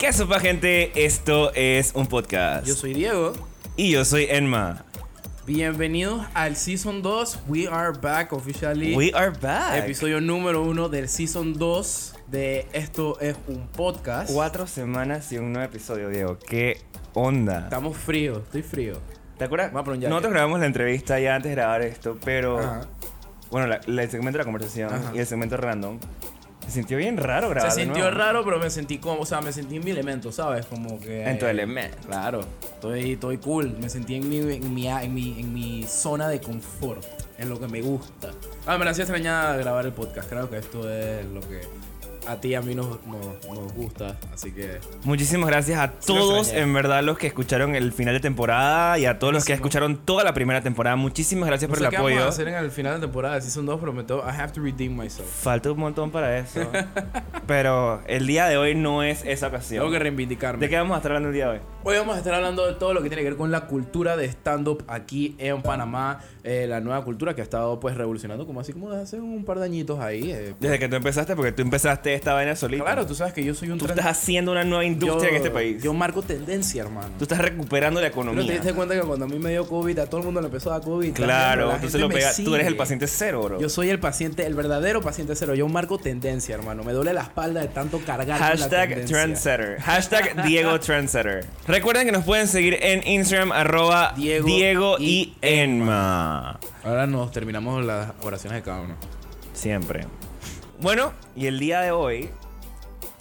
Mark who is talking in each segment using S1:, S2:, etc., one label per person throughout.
S1: ¿Qué sopa, gente? Esto es un podcast.
S2: Yo soy Diego.
S1: Y yo soy Enma.
S2: Bienvenidos al Season 2. We are back officially.
S1: We are back.
S2: Episodio número uno del Season 2 de Esto es un podcast.
S1: Cuatro semanas y un nuevo episodio, Diego. ¿Qué onda?
S2: Estamos fríos, estoy frío.
S1: ¿Te acuerdas?
S2: Vamos a.
S1: Nosotros grabamos la entrevista ya antes de grabar esto, pero...
S2: Ajá.
S1: Bueno, la- la- el segmento de la conversación
S2: Ajá.
S1: y el segmento random. Se sintió bien raro grabar
S2: Se
S1: de
S2: sintió
S1: nuevo.
S2: raro, pero me sentí como, o sea, me sentí en mi elemento, ¿sabes? Como que...
S1: En tu elemento.
S2: Claro, estoy, estoy cool. Me sentí en mi, en, mi, en, mi, en mi zona de confort, en lo que me gusta. Ah, me hacía extrañar grabar el podcast. Creo que esto es lo que a ti y a mí nos, nos, nos gusta. Así que
S1: Muchísimas gracias a todos, en verdad, los que escucharon el final de temporada y a todos los que escucharon toda la primera temporada. Muchísimas gracias
S2: no
S1: por
S2: sé
S1: el
S2: qué
S1: apoyo.
S2: vamos a hacer en el final de temporada 2, pero me tengo- I have to redeem myself.
S1: Falta un montón para eso. pero el día de hoy no es esa ocasión.
S2: Tengo que reivindicarme.
S1: ¿De qué vamos a estar hablando el día de hoy?
S2: Hoy vamos a estar hablando de todo lo que tiene que ver con la cultura de stand-up aquí en Panamá. eh, la nueva cultura que ha estado pues revolucionando como así como desde hace un par de añitos ahí. eh,
S1: Desde que tú empezaste, porque tú empezaste esta vaina solita.
S2: Claro, tú sabes que yo soy un
S1: Tú estás haciendo una nueva industria
S2: yo-
S1: en este país.
S2: Yo marco tendencia, hermano.
S1: Tú estás recuperando la
S2: ¿No te
S1: economía.
S2: diste cuenta que cuando a mí me dio COVID, a todo el mundo le empezó a dar COVID?
S1: Claro,
S2: La
S1: tú, se lo
S2: me
S1: pegas- tú eres el paciente cero, bro.
S2: Yo soy el paciente, el verdadero paciente cero. Yo marco tendencia, hermano. Me duele la espalda de tanto cargar con la
S1: Hashtag
S2: tendencia.
S1: Trendsetter. Hashtag Diego Trendsetter. Recuerden que nos pueden seguir en Instagram arroba
S2: Diego
S1: Diego, y
S2: y
S1: Enma.
S2: Ahora nos terminamos las oraciones de cada uno.
S1: Siempre. Bueno, y el día de hoy,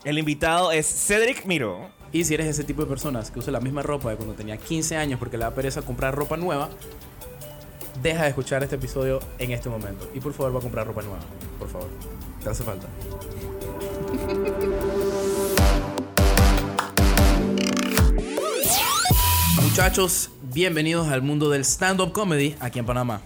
S1: el invitado es Cedric Miro.
S2: Y si eres ese tipo de personas que usa la misma ropa de cuando tenía 15 años porque le da pereza comprar ropa nueva, deja de escuchar este episodio en este momento. Y por favor, va a comprar ropa nueva. Por favor. Te hace falta. Muchachos, bienvenidos al mundo del stand-up comedy aquí en Panamá.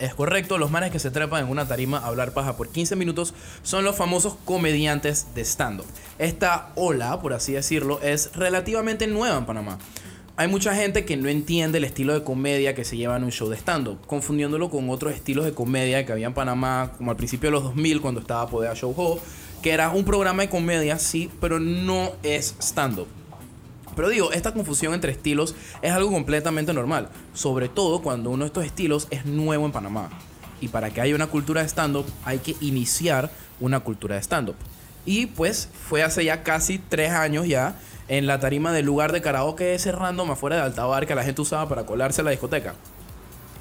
S2: Es correcto, los manes que se trepan en una tarima a hablar paja por 15 minutos son los famosos comediantes de stand-up. Esta ola, por así decirlo, es relativamente nueva en Panamá. Hay mucha gente que no entiende el estilo de comedia que se lleva en un show de stand-up, confundiéndolo con otros estilos de comedia que había en Panamá, como al principio de los 2000, cuando estaba Podea Show Ho, que era un programa de comedia, sí, pero no es stand-up. Pero digo, esta confusión entre estilos es algo completamente normal, sobre todo cuando uno de estos estilos es nuevo en Panamá. Y para que haya una cultura de stand-up hay que iniciar una cultura de stand-up. Y pues fue hace ya casi tres años ya en la tarima del lugar de karaoke ese random afuera de Altabar que la gente usaba para colarse a la discoteca.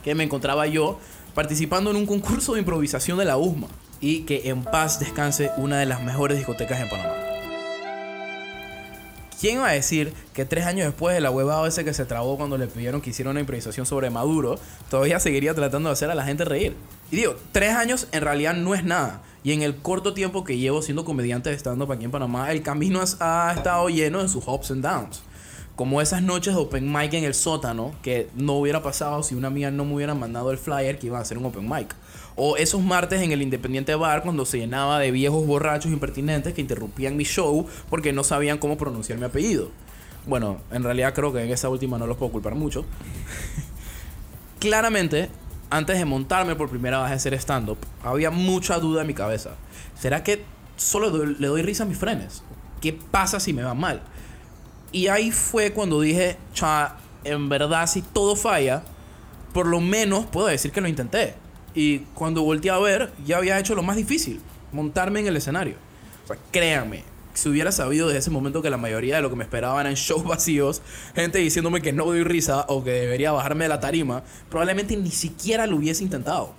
S2: Que me encontraba yo participando en un concurso de improvisación de la USMA. Y que en paz descanse una de las mejores discotecas en Panamá. ¿Quién iba a decir que tres años después de la huevada ese que se trabó cuando le pidieron que hiciera una improvisación sobre Maduro, todavía seguiría tratando de hacer a la gente reír? Y digo, tres años en realidad no es nada. Y en el corto tiempo que llevo siendo comediante de stand-up aquí en Panamá, el camino ha estado lleno de sus ups and downs. Como esas noches de open mic en el sótano, que no hubiera pasado si una amiga no me hubiera mandado el flyer que iban a hacer un open mic. O esos martes en el Independiente Bar cuando se llenaba de viejos borrachos impertinentes que interrumpían mi show porque no sabían cómo pronunciar mi apellido. Bueno, en realidad creo que en esa última no los puedo culpar mucho. Claramente, antes de montarme por primera vez a hacer stand-up, había mucha duda en mi cabeza. ¿Será que solo le doy risa a mis frenes? ¿Qué pasa si me va mal? Y ahí fue cuando dije, cha, en verdad si todo falla, por lo menos puedo decir que lo intenté. Y cuando volteé a ver, ya había hecho lo más difícil, montarme en el escenario. O sea, créanme, si hubiera sabido desde ese momento que la mayoría de lo que me esperaban eran shows vacíos, gente diciéndome que no doy risa o que debería bajarme de la tarima, probablemente ni siquiera lo hubiese intentado.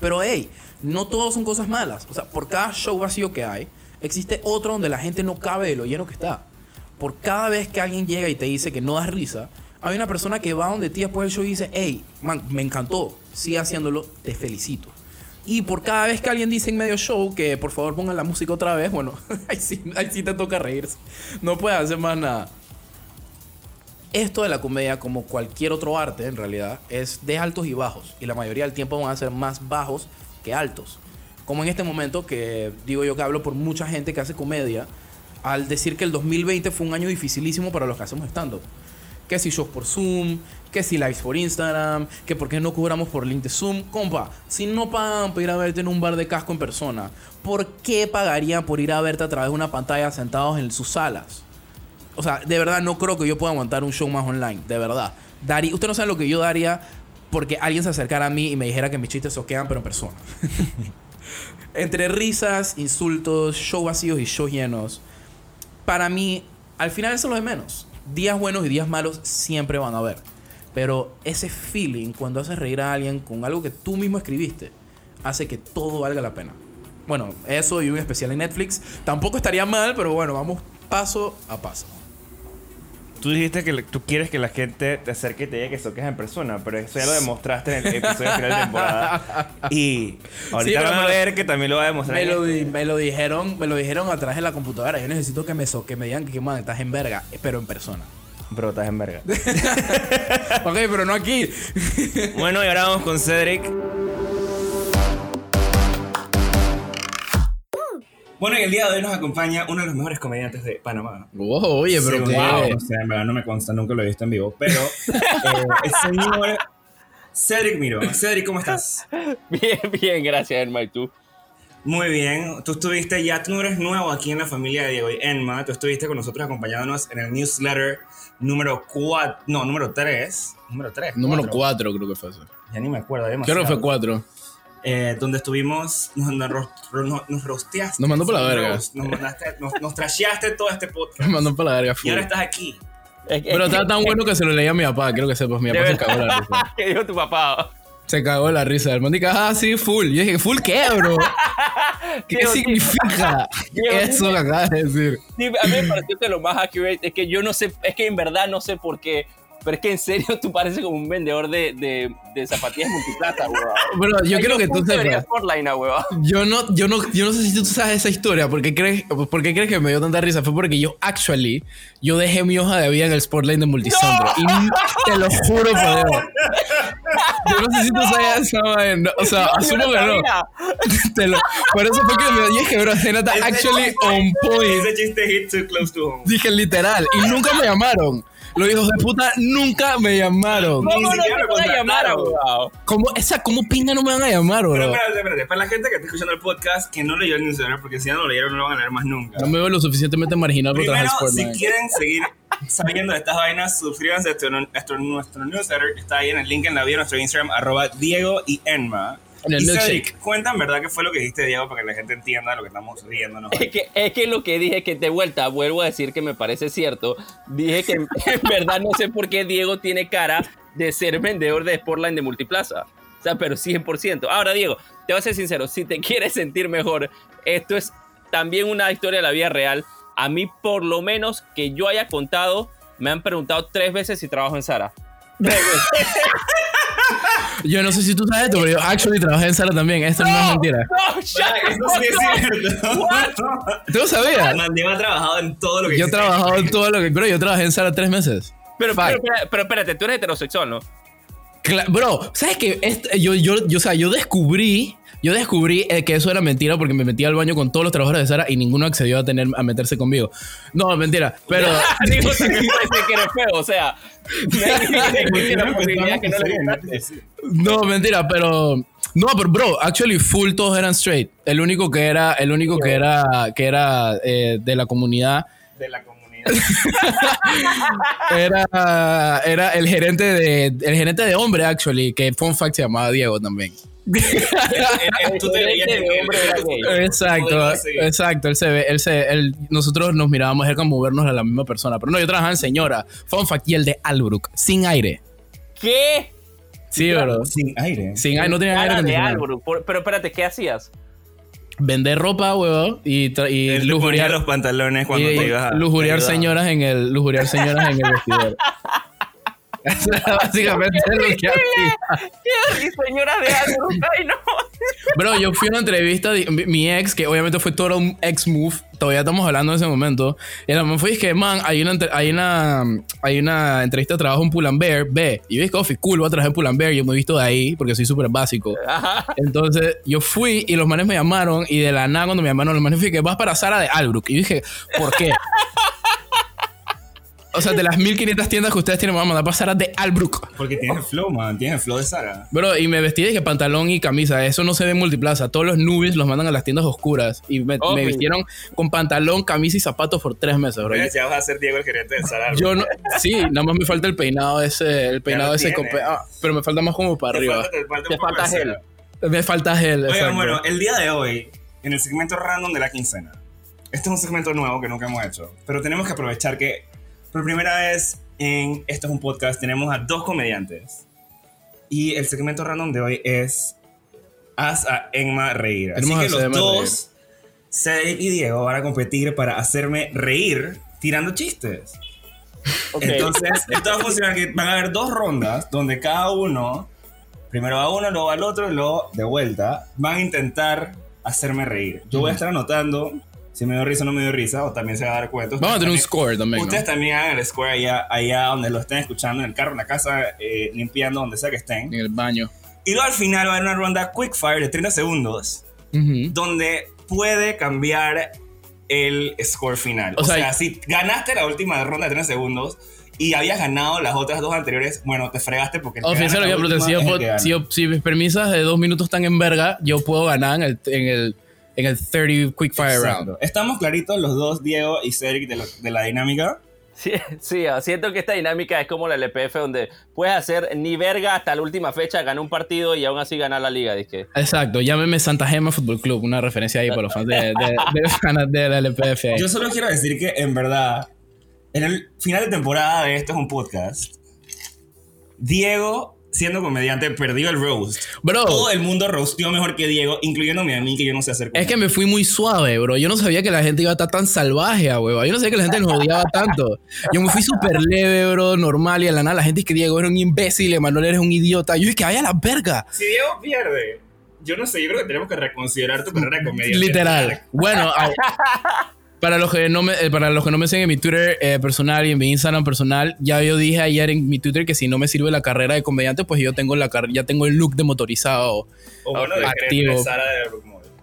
S2: Pero hey, no todo son cosas malas. O sea, por cada show vacío que hay, existe otro donde la gente no cabe de lo lleno que está. Por cada vez que alguien llega y te dice que no das risa, hay una persona que va donde ti después del show y dice, hey, man, me encantó, sigue haciéndolo, te felicito. Y por cada vez que alguien dice en medio show que por favor pongan la música otra vez, bueno, ahí sí, ahí sí te toca reírse. No puedes hacer más nada. Esto de la comedia, como cualquier otro arte en realidad, es de altos y bajos. Y la mayoría del tiempo van a ser más bajos que altos. Como en este momento que digo yo que hablo por mucha gente que hace comedia, al decir que el 2020 fue un año dificilísimo para los que hacemos stand-up. Que si shows por Zoom, que si lives por Instagram, que por qué no cobramos por link de Zoom. Compa, si no pagan por ir a verte en un bar de casco en persona, ¿por qué pagarían por ir a verte a través de una pantalla sentados en sus salas?
S3: O sea, de verdad no creo que yo pueda aguantar un show más online. De verdad. Daría, usted no sabe lo que yo daría porque alguien se acercara a mí y me dijera que mis chistes soquean, pero en persona. Entre risas, insultos, show vacíos y show llenos. Para mí, al final eso es lo de menos. Días buenos y días malos siempre van a haber. Pero ese feeling, cuando haces reír a alguien con algo que tú mismo escribiste, hace que todo valga la pena. Bueno, eso y un especial en Netflix tampoco estaría mal, pero bueno, vamos paso a paso.
S1: Tú dijiste que le- tú quieres que la gente te acerque y te diga que soques en persona, pero eso ya lo demostraste en el episodio final de temporada. Y ahorita
S3: pero
S1: van a ver que también lo va a demostrar.
S3: Me lo,
S1: este.
S3: me lo dijeron, me lo dijeron a través de la computadora. Yo necesito que me so, que me digan que man, estás en verga, pero en persona.
S1: Bro, estás en verga.
S3: ok, pero no aquí.
S1: bueno, y ahora vamos con Cedric. Bueno, y el día de hoy nos acompaña uno de los mejores comediantes de Panamá.
S2: Wow, oye, pero qué.
S1: o sea, en verdad no me consta, nunca lo he visto en vivo, pero eh, el señor Cedric Miro. Cedric, ¿cómo estás?
S4: Bien, bien, gracias, Emma. ¿Y tú?
S1: Muy bien, tú estuviste ya, tú no eres nuevo aquí en la familia de Diego y Enma, tú estuviste con nosotros acompañándonos en el newsletter número 4, no, número 3, número 3.
S2: Número 4 creo que fue eso.
S1: Ya ni me acuerdo,
S2: Creo
S1: demasiado.
S2: que fue 4.
S1: Eh, donde estuvimos, nos, nos, nos, nos rosteaste.
S2: Nos mandó por la verga.
S1: Nos, nos, mandaste- nos, nos trasheaste todo este podcast.
S2: Me mandó para la verga
S1: Y ahora estás aquí.
S4: Es que-
S2: Pero estaba tan bueno que se lo leía a mi papá, quiero que sepas. Mi
S4: De
S2: papá se
S4: verdad.
S2: cagó la risa.
S4: ¿Qué dijo tu papá?
S2: Se cagó la risa. El man dijo, ah, sí, full. Y yo dije, ¿full qué, bro? ¿Qué
S4: Diego, sí.
S2: significa
S4: Diego,
S2: eso que acabas de decir?
S4: Sí, a mí me pareció que lo más accurate es que yo no sé, es que en verdad no sé por qué, pero es que en serio tú pareces como un vendedor de, de, de zapatillas multiplata, weón.
S2: Bro, yo quiero que tú sepas. Yo no, yo no, yo no sé si tú sabes esa historia. ¿Por qué crees, por qué crees que me dio tanta risa? Fue porque yo, actually, yo dejé mi hoja de vida en el Sportline de Multisombro. Y te lo juro por Dios. Yo no sé si tú sabes esa vaina. O sea, asumo que no. Te lo- por eso fue que me dije, bro,
S1: Ese
S2: actually on point.
S1: Ese chiste hit too close to home.
S2: Dije literal. Y nunca me llamaron. Los hijos de puta nunca me llamaron.
S4: ¿Cómo no
S1: lo
S4: van a llamar?
S2: ¿Cómo, esa, ¿Cómo pinga no me van a llamar,
S1: Pero
S2: bro?
S1: espérate, espérate, para la gente que está escuchando el podcast que no leyó el newsletter, porque si ya no lo leyeron no lo van a leer más nunca.
S2: No me veo lo suficientemente marginal por trabajar
S1: si quieren seguir sabiendo de estas vainas, suscríbanse a nuestro, nuestro, nuestro newsletter. Está ahí en el link en la bio de nuestro Instagram, arroba Diego y Enma.
S2: En el
S1: y
S2: milkshake.
S1: Cedric, cuenta en verdad qué fue lo que dijiste, Diego, para que la gente entienda lo que estamos riéndonos.
S4: Es que, es que lo que dije, que de vuelta vuelvo a decir que me parece cierto, dije que en, en verdad no sé por qué Diego tiene cara de ser vendedor de Sportline de multiplaza. O sea, pero 100%. Ahora, Diego, te voy a ser sincero, si te quieres sentir mejor, esto es también una historia de la vida real. A mí, por lo menos, que yo haya contado, me han preguntado tres veces si trabajo en Sara.
S2: Yo no sé si tú sabes esto, pero yo actually trabajé en Sara también. Esto no, es mentira.
S4: No. What?
S2: ¿Tú lo sabías?
S1: Man, Diego ha trabajado en todo lo que
S2: Yo he trabajado en todo lo que... Bro, yo trabajé en Sara tres meses.
S4: Pero, pero, pero espérate, tú eres heterosexual, ¿no?
S2: Cla- bro, ¿sabes qué? Este- yo, yo, yo, o sea, yo descubrí... Yo descubrí eh, que eso era mentira porque me metí al baño con todos los trabajadores de Sara y ninguno accedió a tener a meterse conmigo. No, mentira. Pero...
S4: Digo, también puede ser que eres feo, o sea. No,
S2: mentira, pero... No, pero bro, actually full todos eran straight. El único que era... El único que era... Que era eh, de la comunidad...
S1: De la comunidad.
S2: Era, era el gerente de el gerente de hombre actually que fun fact se llamaba Diego también
S1: Tú te veías
S2: exacto exacto. Él se ve él se él, nosotros nos mirábamos era como vernos a la misma persona. Pero no yo trabajaba en señora fun fact y el de Albrook sin aire.
S4: ¿Qué?
S2: sí bro
S1: Sin aire.
S2: sin aire no tenía aire
S4: de. Por- Pero espérate, ¿qué hacías?
S2: vender ropa huevón y, y
S1: Él
S2: lujuriar
S1: los pantalones cuando
S2: y-
S1: te ibas a...
S2: lujuriar señoras en el lujuriar señoras en el vestidor Eso era básicamente lo que hacía
S4: señora de Álvaro? Ay, no.
S2: Bro, yo fui a una entrevista de mi, ex, que obviamente fue todo un ex move. Todavía estamos hablando de ese momento. Y la man fue y que, man, hay una, hay una, hay una entrevista de trabajo en Pull&Bear, ve. Y yo dije, "Coffee, cool, voy a trabajar en Pull&Bear. Yo me he visto de ahí porque soy súper básico. Entonces, yo fui y los manes me llamaron. Y de la nada, cuando me llamaron, los manes fue que vas para Sara de Albrook. Y yo dije, ¿por qué? O sea, de las 1500 tiendas que ustedes tienen, me voy a mandar para Sara de Albrook.
S1: Porque tienes el flow, man. Tienes el flow de Sara.
S2: Bro, y me vestí de que pantalón y camisa. Eso no se ve en multiplaza. Todos los nubes los mandan a las tiendas oscuras. Y me, vistieron con pantalón, camisa y zapatos por tres meses, bro.
S1: Ya vas a ser Diego el gerente de Sara.
S2: Yo no, sí, nada más me falta el peinado ese, el peinado ese, ah, pero me falta más como para
S1: Te
S2: arriba.
S1: falta, te falta,
S4: Te falta gel.
S2: Me falta gel.
S1: Oigan,
S2: exacto.
S1: bueno, el día de hoy, en el segmento random de la quincena, este es un segmento nuevo que nunca hemos hecho, pero tenemos que aprovechar que por primera vez en Esto es un podcast tenemos a dos comediantes. Y el segmento random de hoy es Haz a Enma reír. Así que los
S2: Emma
S1: dos, Cedric y Diego, van a competir para hacerme reír tirando chistes.
S4: Ok.
S1: Entonces, esto va a funcionar que van a haber dos rondas donde cada uno, primero va uno, luego va el otro, y luego de vuelta, van a intentar hacerme reír. Yo voy a estar anotando si me dio risa o no me dio risa, o también se va a dar cuenta.
S2: Vamos a tener un
S1: Ustedes
S2: score también.
S1: también-
S2: ¿no?
S1: Ustedes también hagan el score allá, allá donde lo estén escuchando, en el carro, en la casa, eh, limpiando, donde sea que estén.
S2: En el baño.
S1: Y luego al final va a haber una ronda quick fire de 30 segundos,
S2: Ujú.
S1: donde puede cambiar el score final.
S2: O
S1: O,
S2: sea,
S1: sea, si ganaste la última ronda de 30 segundos y habías ganado las otras dos anteriores, bueno, te fregaste porque... que
S2: Oficial, pero si, yo
S1: que
S2: si, si mis permisas de dos minutos están en verga, yo puedo ganar en el, en el, en el 30 Quick Fire
S1: Exacto.
S2: Round.
S1: Estamos claritos los dos, Diego y Cedric, de, lo- de la dinámica.
S4: Sí, sí, ah, siento que esta dinámica es como la LPF donde puedes hacer ni verga hasta la última fecha, ganar un partido y aún así ganar la liga. Dije.
S2: Exacto, llámeme Santa Gema Fútbol Club, una referencia ahí para los fans de, de, de, de la LPF. ahí.
S1: Yo solo quiero decir que, en verdad, en el final de temporada de Esto es un podcast, Diego, siendo comediante, perdió el roast.
S2: Bro,
S1: Todo el mundo roasteó mejor que Diego, incluyéndome a mí, que yo no sé hacer
S2: es que me fui muy suave, bro. Yo no sabía que la gente iba a estar tan salvaje, a huevo. Yo no sabía que la gente nos odiaba tanto. Yo me fui súper leve, bro, normal. Y a la nada la gente es que Diego era un imbécil, Emanuel eres un idiota. Yo dije que vaya a la verga.
S1: Si Diego pierde, yo no sé, yo creo que tenemos que reconsiderar tu carrera de comedia.
S2: Literal. Bueno, a- para los que no me, eh, para los que no me siguen en mi Twitter eh, personal y en mi Instagram personal, ya yo dije ayer en mi Twitter que si no me sirve la carrera de comediante, pues yo tengo la car- ya tengo el look de motorizado.
S1: O bueno,
S2: Activo.
S1: de.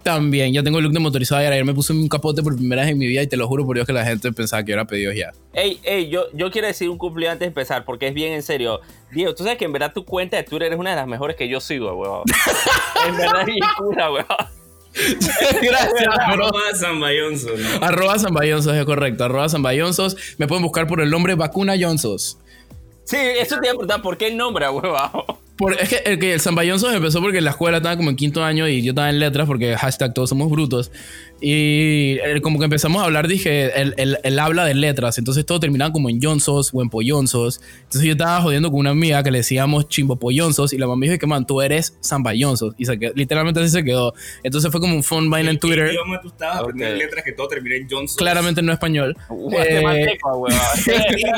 S2: También, ya tengo el look de motorizado y ayer me puse un capote por primera vez en mi vida y te lo juro por Dios que la gente pensaba que yo era pedido ya.
S4: Ey, ey, yo, yo quiero decir un cumplido antes de empezar, porque es bien en serio. Diego, tú sabes que en verdad tu cuenta de Twitter es una de las mejores que yo sigo, weón. en verdad es bien cura, weón.
S2: Gracias.
S1: Arroba Zambayonzo, ¿no?
S2: Arroba Zambayonsos, es correcto. Arroba Zambayonsos. Me pueden buscar por el nombre Vacuna Jonsos.
S4: Sí, eso te iba a preguntar, ¿por qué el nombre?
S2: Por, es que el, que el Zambayonsos empezó porque en la escuela estaba como en quinto año y yo estaba en letras porque hashtag todos somos brutos. Y eh, como que empezamos a hablar, dije, él, él- él habla de letras. Entonces todo terminaba como en Jonsos o en Pollonsos. Entonces yo estaba jodiendo con una amiga que le decíamos Chimbo Pollonsos y la mamá me dijo que man, tú eres Zambayonsos. Y se quedó- literalmente así se quedó. Entonces fue como un fun vaina en
S1: ¿Qué
S2: Twitter.
S1: idioma tú estabas aprendiendo letras que todo en?
S2: Claramente no español. Eh.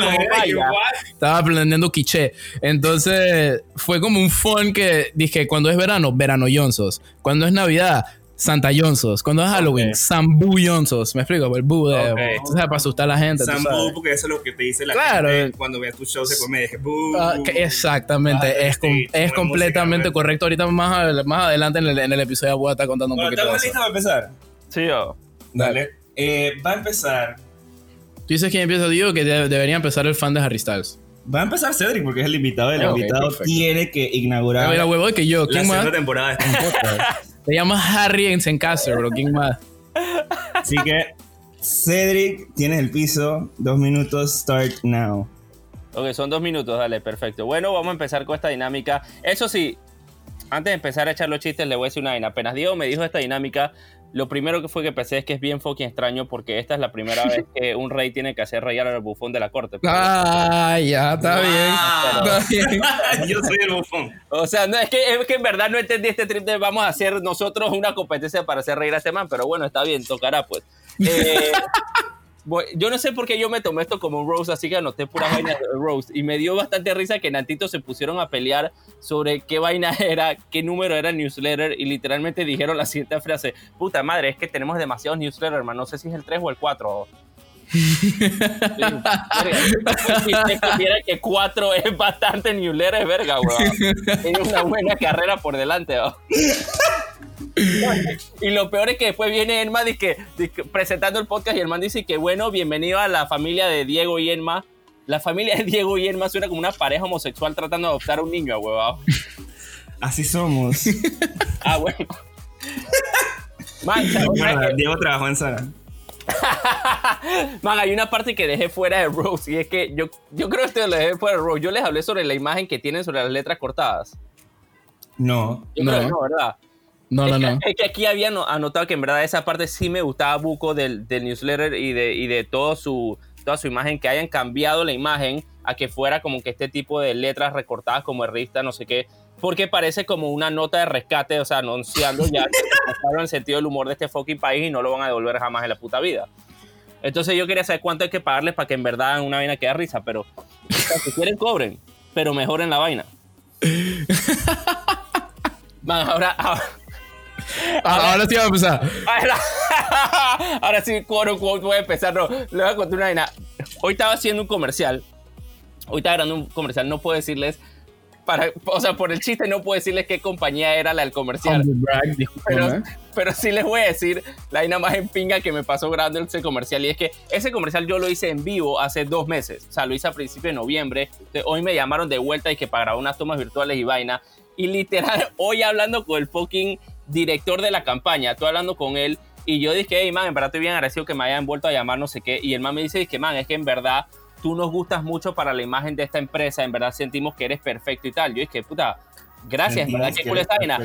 S2: Estaba aprendiendo quiché. Entonces fue como un fun que dije, cuando es verano, verano Jonsos. Cuando es Navidad, Santa Jonsos. Cuando es Halloween,
S4: Ok.
S2: Sambu Jonsos. Me explico, el bu de,
S4: Ok.
S2: o sea, para asustar a la gente. sabes.
S1: porque eso es lo que te dice la
S2: Claro.
S1: gente cuando ve tus shows de comedia. Que, "Bú".
S2: Ah, que exactamente,
S1: Ah,
S2: es, com- es completamente
S1: música,
S2: correcto. Ahorita más, más adelante en el, en el episodio voy a estar contando un
S1: Bueno,
S2: poquito de
S1: ¿estamos
S2: eso.
S1: listos para empezar?
S4: Sí, yo.
S1: Dale. Eh, va a empezar.
S2: Tú dices que empieza, digo que de- debería empezar el fan de Harry Styles.
S1: Va a empezar Cedric porque es el invitado. El
S2: Ah, ok,
S1: invitado
S2: perfecto.
S1: tiene que inaugurar
S2: Mira, huevo, que yo,
S1: la
S2: ¿quién más?
S1: segunda temporada de este podcast.
S2: Se llama Harry en Zencaster, bro. ¿Quién más?
S1: Así que, Cedric, tienes el piso. Dos minutos, start now.
S4: Ok, son dos minutos, dale, perfecto. Bueno, vamos a empezar con esta dinámica. Eso sí, antes de empezar a echar los chistes, le voy a decir una vaina. Apenas Diego me dijo esta dinámica, lo primero que fue que pensé es que es bien fucking extraño porque esta es la primera vez que un rey tiene que hacer reír al bufón de la corte.
S2: Ah, ya, está
S1: Wow.
S2: bien. Está bien.
S1: Yo soy el bufón.
S4: O sea, no, es, que, es que en verdad no entendí este trip de vamos a hacer nosotros una competencia para hacer reír a este man, pero bueno, está bien, tocará pues. Eh, voy- yo no sé por qué yo me tomé esto como un roast, así que anoté pura vaina de roast. Y me dio bastante risa que Nantito se pusieron a pelear sobre qué vaina era, qué número era el newsletter, y literalmente dijeron la siguiente frase: Puta madre, es que tenemos demasiados newsletters, hermano. No sé si es el 3 o el 4. Si te supiera que 4 es bastante newsletter, verga, weón. Tiene una buena carrera por delante, weón. Y lo peor es que después viene Enma dice que- dice que presentando el podcast y el man dice que bueno, bienvenido a la familia de Diego y Enma. La familia de Diego y Emma suena como una pareja homosexual tratando de adoptar a un niño, huevado.
S1: Así somos.
S4: Ah, bueno. Man.
S1: Verdad, Diego trabajó en Sara.
S4: Man, hay una parte que dejé fuera de Rose y es que yo, yo creo que esto lo dejé fuera de Rose. Yo les hablé sobre la imagen que tienen sobre las letras cortadas.
S1: No.
S4: Yo
S2: No.
S4: creo que no, ¿verdad?
S2: No, no, no.
S4: Es que aquí había no- anotado que en verdad esa parte sí me gustaba Buco del, del newsletter y de, y de todo su, toda su imagen, que hayan cambiado la imagen a que fuera como que este tipo de letras recortadas como revista, no sé qué, porque parece como una nota de rescate, o sea, anunciando ya que se el sentido del humor de este fucking país y no lo van a devolver jamás en la puta vida. Entonces yo quería saber cuánto hay que pagarles para que en verdad una vaina quede risa, pero o sea, si quieren cobren, pero mejoren la vaina. Man, ahora, ahora
S2: Ah, ahora sí va a empezar.
S4: Ahora, ahora sí, quote unquote, voy a empezar. No, le voy a contar una vaina. Hoy estaba haciendo un comercial. Hoy estaba grabando un comercial. No puedo decirles. Para, o sea, por el chiste, no puedo decirles qué compañía era la del comercial.
S2: Brag.
S4: Pero, pero sí les voy a decir la vaina más en pinga que me pasó grabando ese comercial. Y es que ese comercial yo lo hice en vivo hace dos meses. O sea, lo hice a principios de noviembre. De- Hoy me llamaron de vuelta y que para grabar unas tomas virtuales y vaina. Y literal, hoy hablando con el fucking director de la campaña, estoy hablando con él. Y yo dije, hey, man, en verdad estoy bien agradecido que me hayan vuelto a llamar, no sé qué. Y el man me dice, que man, es que en verdad tú nos gustas mucho para la imagen de esta empresa. En verdad sentimos que eres perfecto y tal. Yo dije, puta, gracias, en verdad, qué cool esta vaina.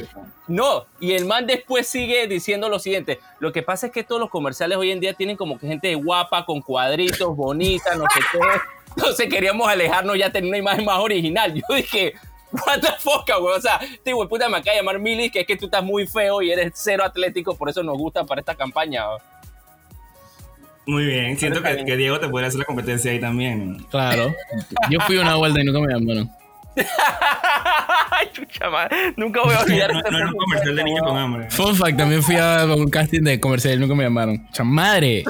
S4: No, y el man después sigue diciendo lo siguiente. Lo que pasa es que todos los comerciales hoy en día tienen como que gente guapa, con cuadritos, bonita, no sé qué. Entonces queríamos alejarnos ya tener una imagen más original. Yo dije, what the fuck, güey. O sea, este güey puta me acaba de llamar Milly, que es que tú estás muy feo y eres cero atlético, por eso nos gusta para esta campaña. güey.
S1: Muy bien. Siento que, Diego te podría hacer la competencia ahí también.
S2: Claro. Yo fui una vuelta y nunca me llamaron.
S4: Chucha madre. Nunca voy a olvidar
S1: No,
S4: esta
S1: no era un comercial de niños con hambre.
S2: Fun fact, también fui a un casting de comercial y nunca me llamaron. Chamadre.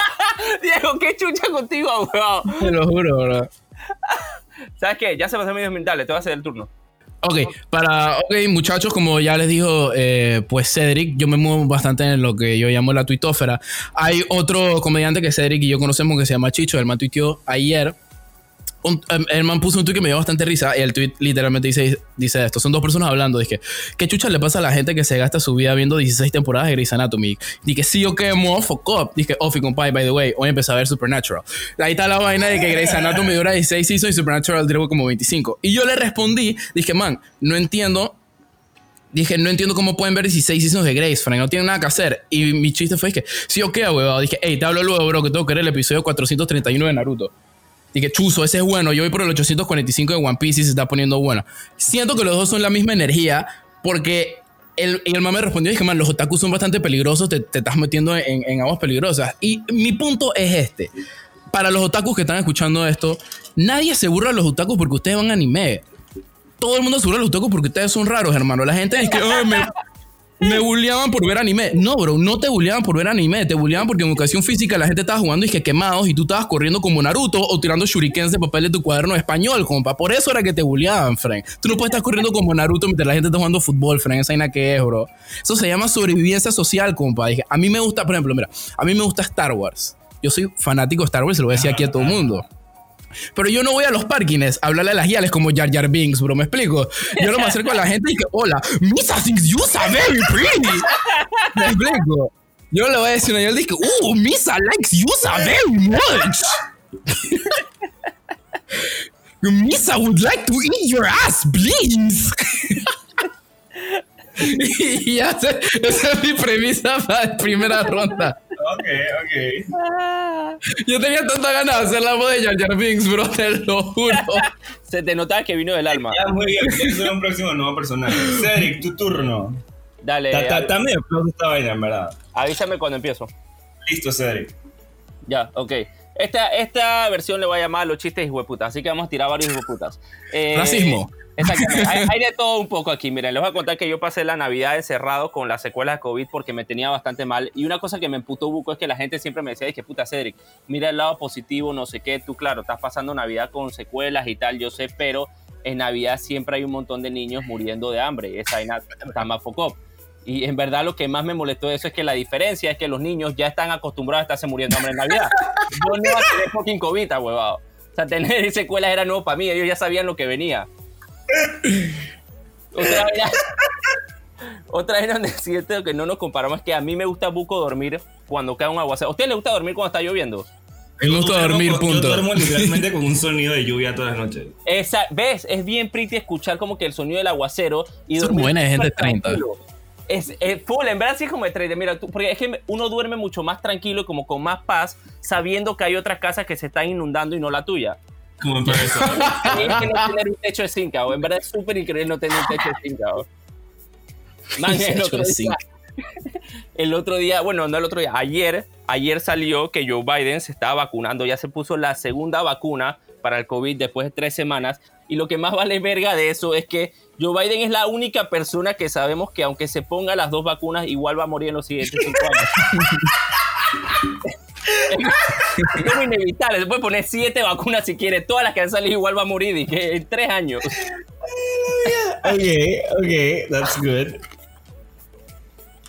S4: Diego, qué chucha contigo, weón.
S2: Te lo juro, bro.
S4: ¿Sabes qué? Ya se pasó medios mentales, te voy a hacer el turno.
S2: Ok, para, ok, muchachos, como ya les dijo, eh, pues Cedric, yo me muevo bastante en lo que yo llamo la tuitófera. Hay otro comediante que Cedric y yo conocemos que se llama Chicho, el man tuiteó ayer. Em, el man puso un tweet que me dio bastante risa y el tweet literalmente dice, dice esto. Son dos personas hablando. Dije, ¿qué chucha le pasa a la gente que se gasta su vida viendo 16 temporadas de Grey's Anatomy? Dije, sí, ok, mo, fuck up. Dije, Ofi, compadre, by the way, hoy empecé a ver Supernatural. Ahí está la vaina de que Grey's Anatomy dura 16 seasons y Supernatural dura como 25. Y yo le respondí, dije, man, no entiendo Dije, no entiendo cómo pueden ver 16 seasons de Grace, Frank. No tienen nada que hacer. Y mi chiste fue que, sí, ok, huevado. Dije, hey, te hablo luego, bro, que tengo que ver el episodio 431 de Naruto. Dije, chuzo, ese es bueno. Yo voy por el 845 de One Piece y se está poniendo bueno. Siento que los dos son la misma energía porque el, y el man me respondió, dije, man, los otakus son bastante peligrosos, te, te estás metiendo en, en aguas peligrosas. Y mi punto es este. Para los otakus que están escuchando esto, nadie se burla de los otakus porque ustedes van a anime todo el mundo se burla de los otakus porque ustedes son raros, hermano. La gente es que "Ay, me, me bulleaban por ver anime. No, bro, no te bulleaban por ver anime. Te bulleaban porque en educación física la gente estaba jugando y que quemados y tú estabas corriendo como Naruto o tirando shurikens de papel de tu cuaderno de español, compa. Por eso era que te bulleaban, Frank. Tú no puedes estar corriendo como Naruto mientras la gente está jugando fútbol, Frank. Esa vaina que es, bro. Eso se llama sobrevivencia social, compa. Dije, a mí me gusta, por ejemplo, mira, a mí me gusta Star Wars. Yo soy fanático de Star Wars, se lo voy a decir aquí a todo el mundo. Pero yo no voy a los parkings a hablarle a las guiales como Jar Jar Binks, bro. ¿Me explico? Yo no me acerco a la gente y que, hola, Misa thinks you are very pretty. ¿Me explico? Yo le voy a decir a ella, dije, uh, Misa likes you very much. Misa would like to eat your ass, please. y ya, sé, esa es mi premisa para la primera ronda.
S1: Ok, ok.
S2: Yo tenía tanta ganas de hacer la voz de Jar Jar Binks, bro, te lo juro.
S4: Se te notaba que vino del alma.
S1: Ya, muy bien. Eso es un próximo nuevo personaje. Cedric, tu turno.
S4: Dale,
S1: flojo esta vaina, en verdad.
S4: avísame cuando empiezo.
S1: Listo, Cedric.
S4: Ya, ok. Esta, esta versión le voy a llamar los chistes hijueputas, así que vamos a tirar varios hijueputas. Eh,
S2: Racismo.
S4: Exactamente. Hay, hay de todo un poco aquí. Miren, les voy a contar que yo pasé la Navidad encerrado con las secuelas de COVID porque me tenía bastante mal. Y una cosa que me emputó buco es que la gente siempre me decía, es que puta Cedric, mira el lado positivo, no sé qué. Tú, claro, estás pasando Navidad con secuelas y tal, yo sé, pero en Navidad siempre hay un montón de niños muriendo de hambre. Esa vaina está más foco. Y en verdad lo que más me molestó de eso es que la diferencia es que los niños ya están acostumbrados a estarse muriendo de hambre en Navidad. Yo no voy a tener fucking COVID, huevado. O sea, tener secuelas era nuevo para mí, ellos ya sabían lo que venía. Otra vez, otra vez donde siento que no nos comparamos es que a mí me gusta buco dormir cuando cae un aguacero. ¿A usted le gusta dormir cuando está lloviendo?
S2: Me gusta
S1: Yo
S2: dormir,
S1: con-
S2: punto.
S1: Yo duermo literalmente con un sonido de lluvia todas las noches.
S4: Esa, ¿Ves? Es bien pretty escuchar como que el sonido del aguacero y dormir
S2: buena de gente
S4: súper
S2: 30.
S4: tranquilo. Es, es full, en verdad sí es como de 30. Mira, tú- porque es que uno duerme mucho más tranquilo y como con más paz, sabiendo que hay otras casas que se están inundando y no la tuya.
S1: Como en
S4: que no tener un techo de zinc. En verdad es súper increíble no tener un techo de zinc, cabrón. Man, el
S2: Techo
S4: otro
S2: de
S4: día-
S2: zinc.
S4: el otro día, bueno, no el otro día, ayer, ayer salió que Joe Biden se estaba vacunando, ya se puso la segunda vacuna para el COVID después de tres semanas. Y lo que más vale verga de eso es que Joe Biden es la única persona que sabemos que aunque se ponga las dos vacunas, igual va a morir en los siguientes cinco años. es como inevitable, se puede poner siete vacunas si quiere, todas las que han salido igual va a morir y que en tres años.
S1: Okay, okay, that's good.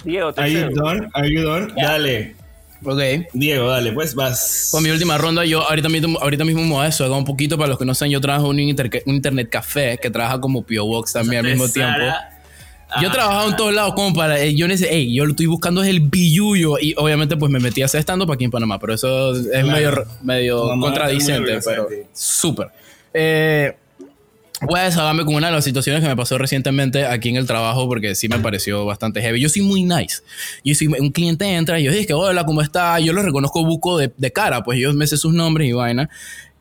S4: Diego,
S1: Are you done? Are you done? Dale.
S2: Ok.
S1: Diego, dale, pues vas.
S2: Con mi última ronda, yo ahorita mismo, ahorita mismo me voy a eso, hago un poquito para los que no saben, yo trabajo en un, inter- un internet café que trabaja como P.O. Box también al mismo tiempo. Yo he trabajado en todos lados como para, eh, yo necesito, hey, yo lo estoy buscando es el billuyo y obviamente pues me metí a hacer estando para aquí en Panamá, pero eso es medio, medio
S1: mamá
S2: contradicente, pero súper. Eh, voy a desahogarme con una de las situaciones que me pasó recientemente aquí en el trabajo porque sí me pareció bastante heavy. Yo soy muy nice. Yo soy, un cliente entra y yo dije, hola, ¿cómo está? Yo lo reconozco buco de, de cara, pues yo me sé sus nombres y vaina.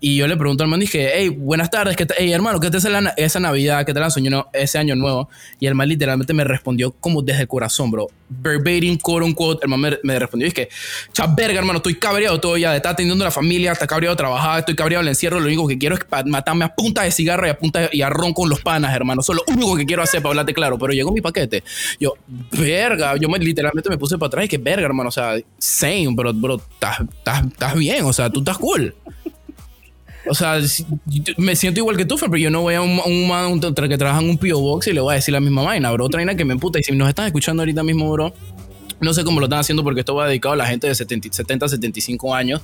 S2: Y yo le pregunto al man, dije, hey, buenas tardes, ¿qué? Hey, hermano, ¿qué tal es la- esa Navidad? ¿Qué tal el año, ese año nuevo? Y el man literalmente me respondió como desde el corazón, bro. Verbatim, quote unquote. El man me, me respondió, es que, verga, hermano, estoy cabreado todo ya, estar atendiendo a la familia, está cabreado de trabajar, estoy cabreado del encierro, lo único que quiero es matarme a punta de cigarro y a punta y a ron con los panas, hermano. Eso es lo único que quiero hacer para hablarte claro. Pero llegó mi paquete. Yo, verga, yo me, literalmente me puse para atrás y que verga, hermano. O sea, same, bro, bro, estás bien, o sea, tú estás cool. O sea, si- yo me siento igual que tú, Fer, pero yo no voy a un, un man un- que trabaja en un P.O. Box y le voy a decir la misma vaina, bro. Otra vaina que me emputa. Y si nos están escuchando ahorita mismo, bro, no sé cómo lo están haciendo porque esto va dedicado a la gente de 70, 70 75 años.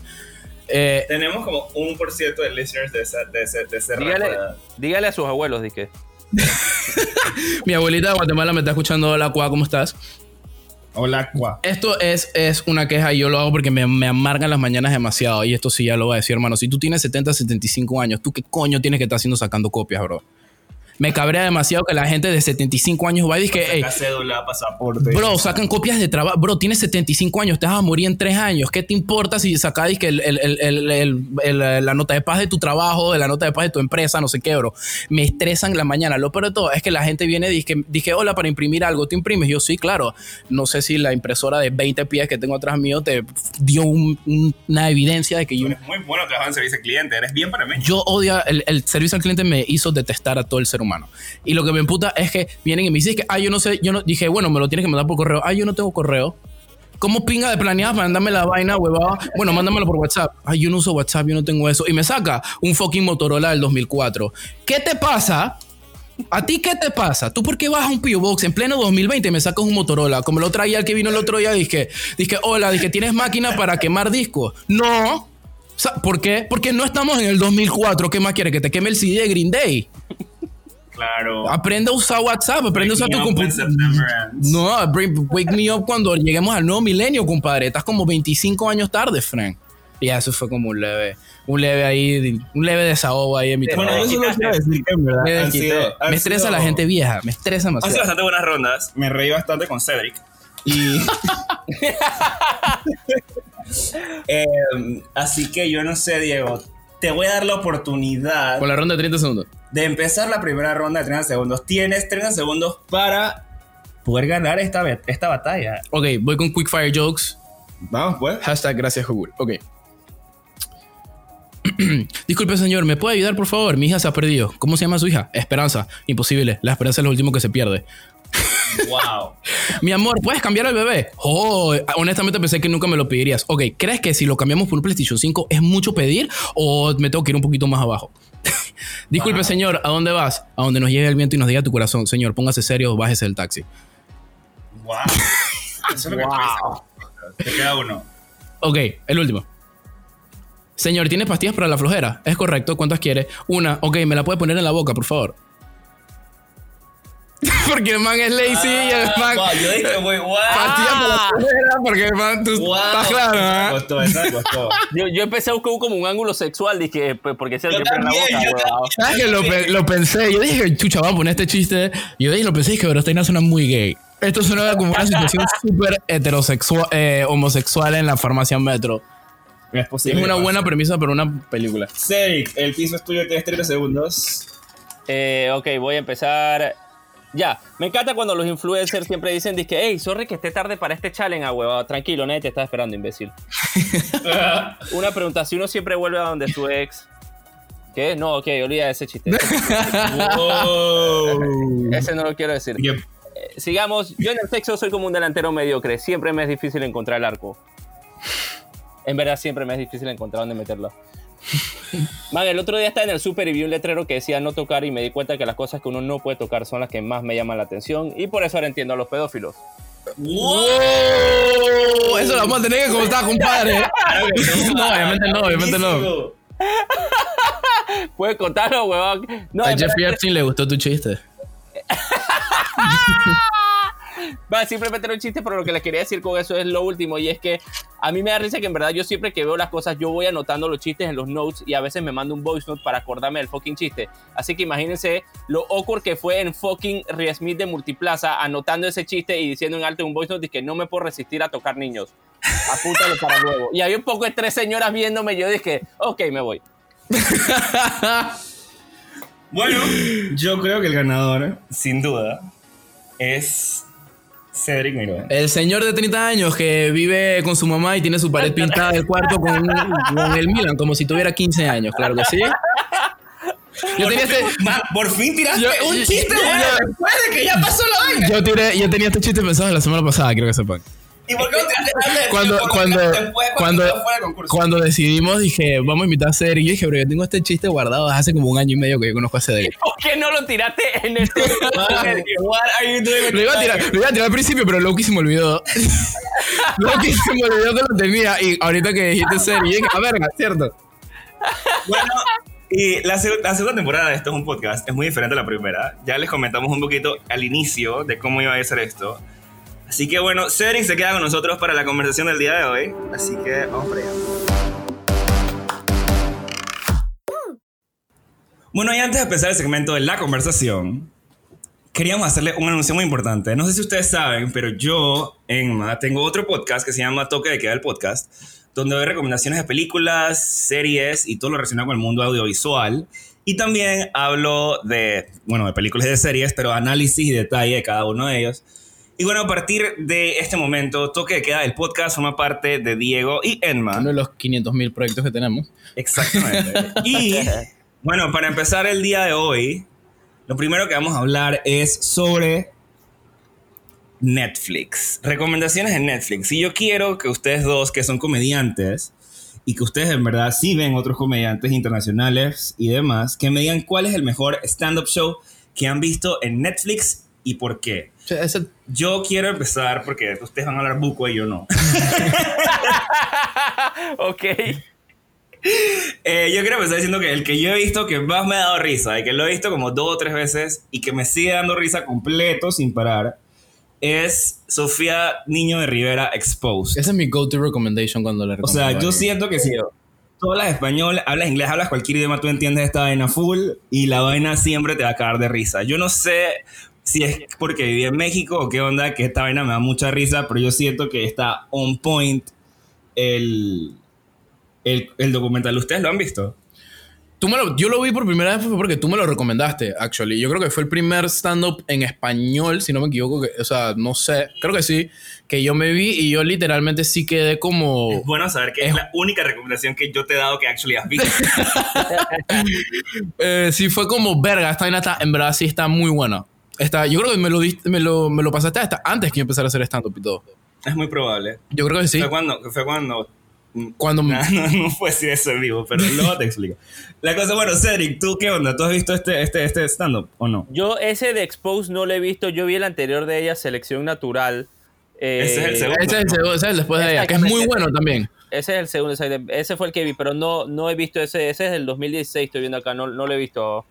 S2: Eh,
S1: Tenemos como un por ciento de listeners de ese, de ese, de ese
S4: dígale a sus abuelos, dije.
S2: mi abuelita de Guatemala me está escuchando. Hola, Cuá, ¿cómo estás?
S1: Hola, Cuá.
S2: Esto es, es una queja y yo lo hago porque me, me amargan las mañanas demasiado. Y esto sí ya lo voy a decir, hermano. Si tú tienes 70, 75 años, ¿tú qué coño tienes que estar haciendo sacando copias, bro? Me cabrea demasiado que la gente de 75 años va y dice que,
S1: cédula, pasaporte.
S2: Bro, sacan copias de trabajo. Bro, tienes 75 años, te vas a morir en 3 años. ¿Qué te importa si sacáis que el- el- el- la nota de paz de tu trabajo, de la nota de paz de tu empresa, no sé qué, bro? Me estresan la mañana. Lo peor de todo es que la gente viene y dice, dije, hola, para imprimir algo, ¿te imprimes? Yo, sí, claro. No sé si la impresora de 20 pies que tengo atrás mío te dio un- un- una evidencia de que yo
S1: Eres muy bueno trabajando en servicio al cliente. Eres bien para mí.
S2: yo odio el, el servicio al cliente me hizo detestar a todo el ser humano y lo que me emputa es que vienen y me dicen que ah yo no sé yo no dije bueno me lo tienes que mandar por correo ah yo no tengo correo ¿Cómo pinga de planeada para mandarme la vaina, huevada? Bueno, mándamelo por WhatsApp. Ay, yo no uso WhatsApp, yo no tengo eso. Y me saca un fucking Motorola del 2004. ¿Qué te pasa? ¿A ti qué te pasa? ¿Tú por qué vas a un P.O. Box en pleno 2020 y me sacas un Motorola? Como lo traía el que vino el otro día, dije, dije, hola, dije, ¿tienes máquina para quemar discos? No. Sa- ¿Por qué? Porque no estamos en el 2004. ¿Qué más quieres? Que te queme el CD de Green Day.
S1: Claro.
S2: Aprende a usar WhatsApp, aprende a usar tu computadora. No, bring- wake me up cuando lleguemos al nuevo milenio, compadre. Estás como 25 años tarde, Frank. Y eso fue como un leve, un leve ahí, un leve desahogo ahí en mi
S1: Bueno,
S2: trabajo.
S1: yo solo quiero decir que en verdad
S2: Me
S1: han
S2: desquité.
S1: sido- han
S2: Me estresa
S1: sido-
S2: la gente vieja, me estresa
S1: Han sido bastante buenas rondas. Me reí bastante con Cedric. Y. Em, así que yo no sé, Diego. Te voy a dar la oportunidad
S2: Con la ronda de 30 segundos.
S1: De empezar la primera ronda de 30 segundos. Tienes 30 segundos para poder ganar esta, esta batalla.
S2: Ok, voy con Quick Fire Jokes.
S1: Vamos, pues.
S2: Hashtag gracias, Google. Ok. Disculpe, señor, ¿me puede ayudar, por favor? Mi hija se ha perdido. ¿Cómo se llama su hija? Esperanza. Imposible. La esperanza es lo último que se pierde.
S1: Wow.
S2: Mi amor, ¿puedes cambiar al bebé? Oh, honestamente pensé que nunca me lo pedirías. Ok, ¿crees que si lo cambiamos por un PlayStation 5 es mucho pedir o me tengo que ir un poquito más abajo? Disculpe,
S1: Wow.
S2: señor, ¿a dónde vas? A donde nos llegue el viento y nos diga tu corazón. Señor, póngase serio, bájese del taxi.
S1: Wow. Eso es lo que tú dices. Te queda uno.
S2: Ok, el último. Señor, ¿tienes pastillas para la flojera? Es correcto, ¿cuántas quiere? Una, ok, me la puede poner en la boca, por favor. porque el man es lazy y el man.
S1: Wow, yo dije, güey, wow.
S2: Flojera, porque el man, tú
S1: Wow.
S2: estás claro, ¿ah?
S1: costó, esa costó.
S4: Yo, yo empecé a buscar como un ángulo sexual, dije, pues, porque se que en la boca.
S2: ¿Sabes que lo, pe- lo pensé? Yo dije, chucha, vamos a poner este chiste. Yo dije, lo pensé, dije, pero esta vaina suena muy gay. Esto suena como una situación súper heterosexual, eh, homosexual en la farmacia Metro.
S1: Es
S2: Es
S1: posible.
S2: una
S1: que
S2: buena premisa para una película.
S1: Cedric, el piso es tuyo, tienes 30 segundos.
S4: Eh, ok, voy a empezar. Ya, me encanta cuando los influencers siempre dicen, dizque, hey, sorry que esté tarde para este challenge, ah, huevado. Tranquilo, nadie te está esperando, imbécil. Una pregunta, si uno siempre vuelve a donde su ex... ¿Qué? No, ok, olvida ese chiste.
S1: Wow.
S4: Ese no lo quiero decir. Eh, sigamos, yo en el sexo soy como un delantero mediocre. Siempre me es difícil encontrar el arco. En verdad, siempre me es difícil encontrar dónde meterlo. Man, el otro día estaba en el súper y vi un letrero que decía no tocar y me di cuenta que las cosas que uno no puede tocar son las que más me llaman la atención y por eso ahora entiendo a los pedófilos.
S2: ¡Wow! Eso lo vamos a tener que contar, compadre. no, obviamente no, obviamente no.
S4: ¿Puedes contarlo, huevón? No,
S2: A Jeffrey Epstein le gustó tu chiste.
S4: Va, simplemente era un chiste, pero lo que les quería decir con eso es lo último, y es que a mí me da risa que en verdad yo siempre que veo las cosas, yo voy anotando los chistes en los notes y a veces me mando un voice note para acordarme del fucking chiste. Así que imagínense lo awkward que fue en fucking Ria Smith de Multiplaza, anotando ese chiste y diciendo en alto un voice note de que no me puedo resistir a tocar niños. Apúntalo para luego. Y había un poco de tres señoras viéndome, yo dije, ok, me voy.
S1: Bueno, yo creo que el ganador, sin duda, es Cedric Miroa.
S2: El señor de 30 años que vive con su mamá y tiene su pared pintada del cuarto con, con el Milan, como si tuviera 15 años, claro que sí. Yo tenía este,
S1: Ma, por fin tiraste
S2: Yo-
S1: un chiste,
S2: yo-
S1: bueno,
S2: yo-
S1: después de que ya pasó la vaina.
S2: yo, tiré- yo tenía este chiste pensado la semana pasada, quiero que sepan.
S1: ¿Y por qué no tiraste antes?
S2: Cuando, decidimos, dije, vamos a invitar a Cedric. Y yo dije, pero yo tengo este chiste guardado desde hace como un año y medio que yo conozco a Cedric.
S4: ¿Por qué no lo tiraste en el...
S1: What are you doing with
S2: Lo iba, a tirar, lo iba a tirar al principio, pero Loki se me olvidó. Loki se me olvidó que lo tenía. Y ahorita que dijiste dije, a verga, ¿cierto?
S1: Bueno, y la, seg- la segunda temporada de esto es un podcast, es muy diferente a la primera. Ya les comentamos un poquito al inicio de cómo iba a ser esto. Así que bueno, Cedric se queda con nosotros para la conversación del día de hoy. Así que vamos para allá. Bueno, y antes de empezar el segmento de la conversación, queríamos hacerle un anuncio muy importante. No sé si ustedes saben, pero yo, Enma, tengo otro podcast que se llama Toque de Queda el Podcast, donde doy recomendaciones de películas, series y todo lo relacionado con el mundo audiovisual. Y también hablo de, bueno, de películas y de series, pero análisis y detalle de cada uno de ellos. Y bueno, a partir de este momento, Toque de Queda el podcast forma parte de Diego y Enma.
S2: Uno de los 500 mil proyectos que tenemos.
S1: Exactamente. y bueno, para empezar el día de hoy, lo primero que vamos a hablar es sobre Netflix. Recomendaciones en Netflix. Y yo quiero que ustedes dos, que son comediantes, y que ustedes en verdad sí ven otros comediantes internacionales y demás, que me digan cuál es el mejor stand-up show que han visto en Netflix y por qué.
S2: O sea, ese-
S1: Yo quiero empezar porque ustedes van a hablar buco y yo no.
S4: ok.
S1: Eh, yo quiero empezar diciendo que el que yo he visto que más me ha dado risa y que lo he visto como dos o tres veces y que me sigue dando risa completo sin parar es Sofía Niño de Rivera Exposed.
S2: esa es mi go-to recommendation cuando le
S1: O
S2: recomiendo
S1: sea,
S2: a
S1: yo siento que si tú hablas español, hablas inglés, hablas cualquier idioma, tú entiendes esta vaina full y la vaina siempre te va a caer de risa. Yo no sé si es porque viví en México o qué onda, que esta vaina me da mucha risa, pero yo siento que está on point el, el, el documental. ¿Ustedes lo han visto?
S2: Tú me lo- yo lo vi por primera vez porque tú me lo recomendaste, actually. Yo creo que fue el primer stand-up en español, si no me equivoco. que- o sea, no sé, creo que sí, que yo me vi y yo literalmente sí quedé como...
S1: Es bueno saber que es, la única recomendación que yo te he dado que actually has visto.
S2: Eh, sí, fue como, verga, esta vaina está, en verdad sí está muy buena. Está, yo creo que me lo, me lo, me lo pasaste hasta antes que yo empezara a hacer stand-up y todo.
S1: es muy probable.
S2: Yo creo que sí.
S1: Fue cuando... Fue cuando
S2: Cuando...
S1: no, no, no fue así eso en vivo, pero luego te explico. La cosa, bueno, Cedric, ¿tú qué onda? ¿Tú has visto este, este, este stand-up o no?
S4: Yo ese de Expose no lo he visto. Yo vi el anterior de ella, Selección Natural. Eh,
S1: Ese es el segundo.
S2: Ese es el, segundo, ese es el después de ella, que es muy bueno también.
S4: Ese es el segundo, ese ese fue el que vi, pero no, no he visto ese, ese es del 2016, estoy viendo acá, no, no lo he visto.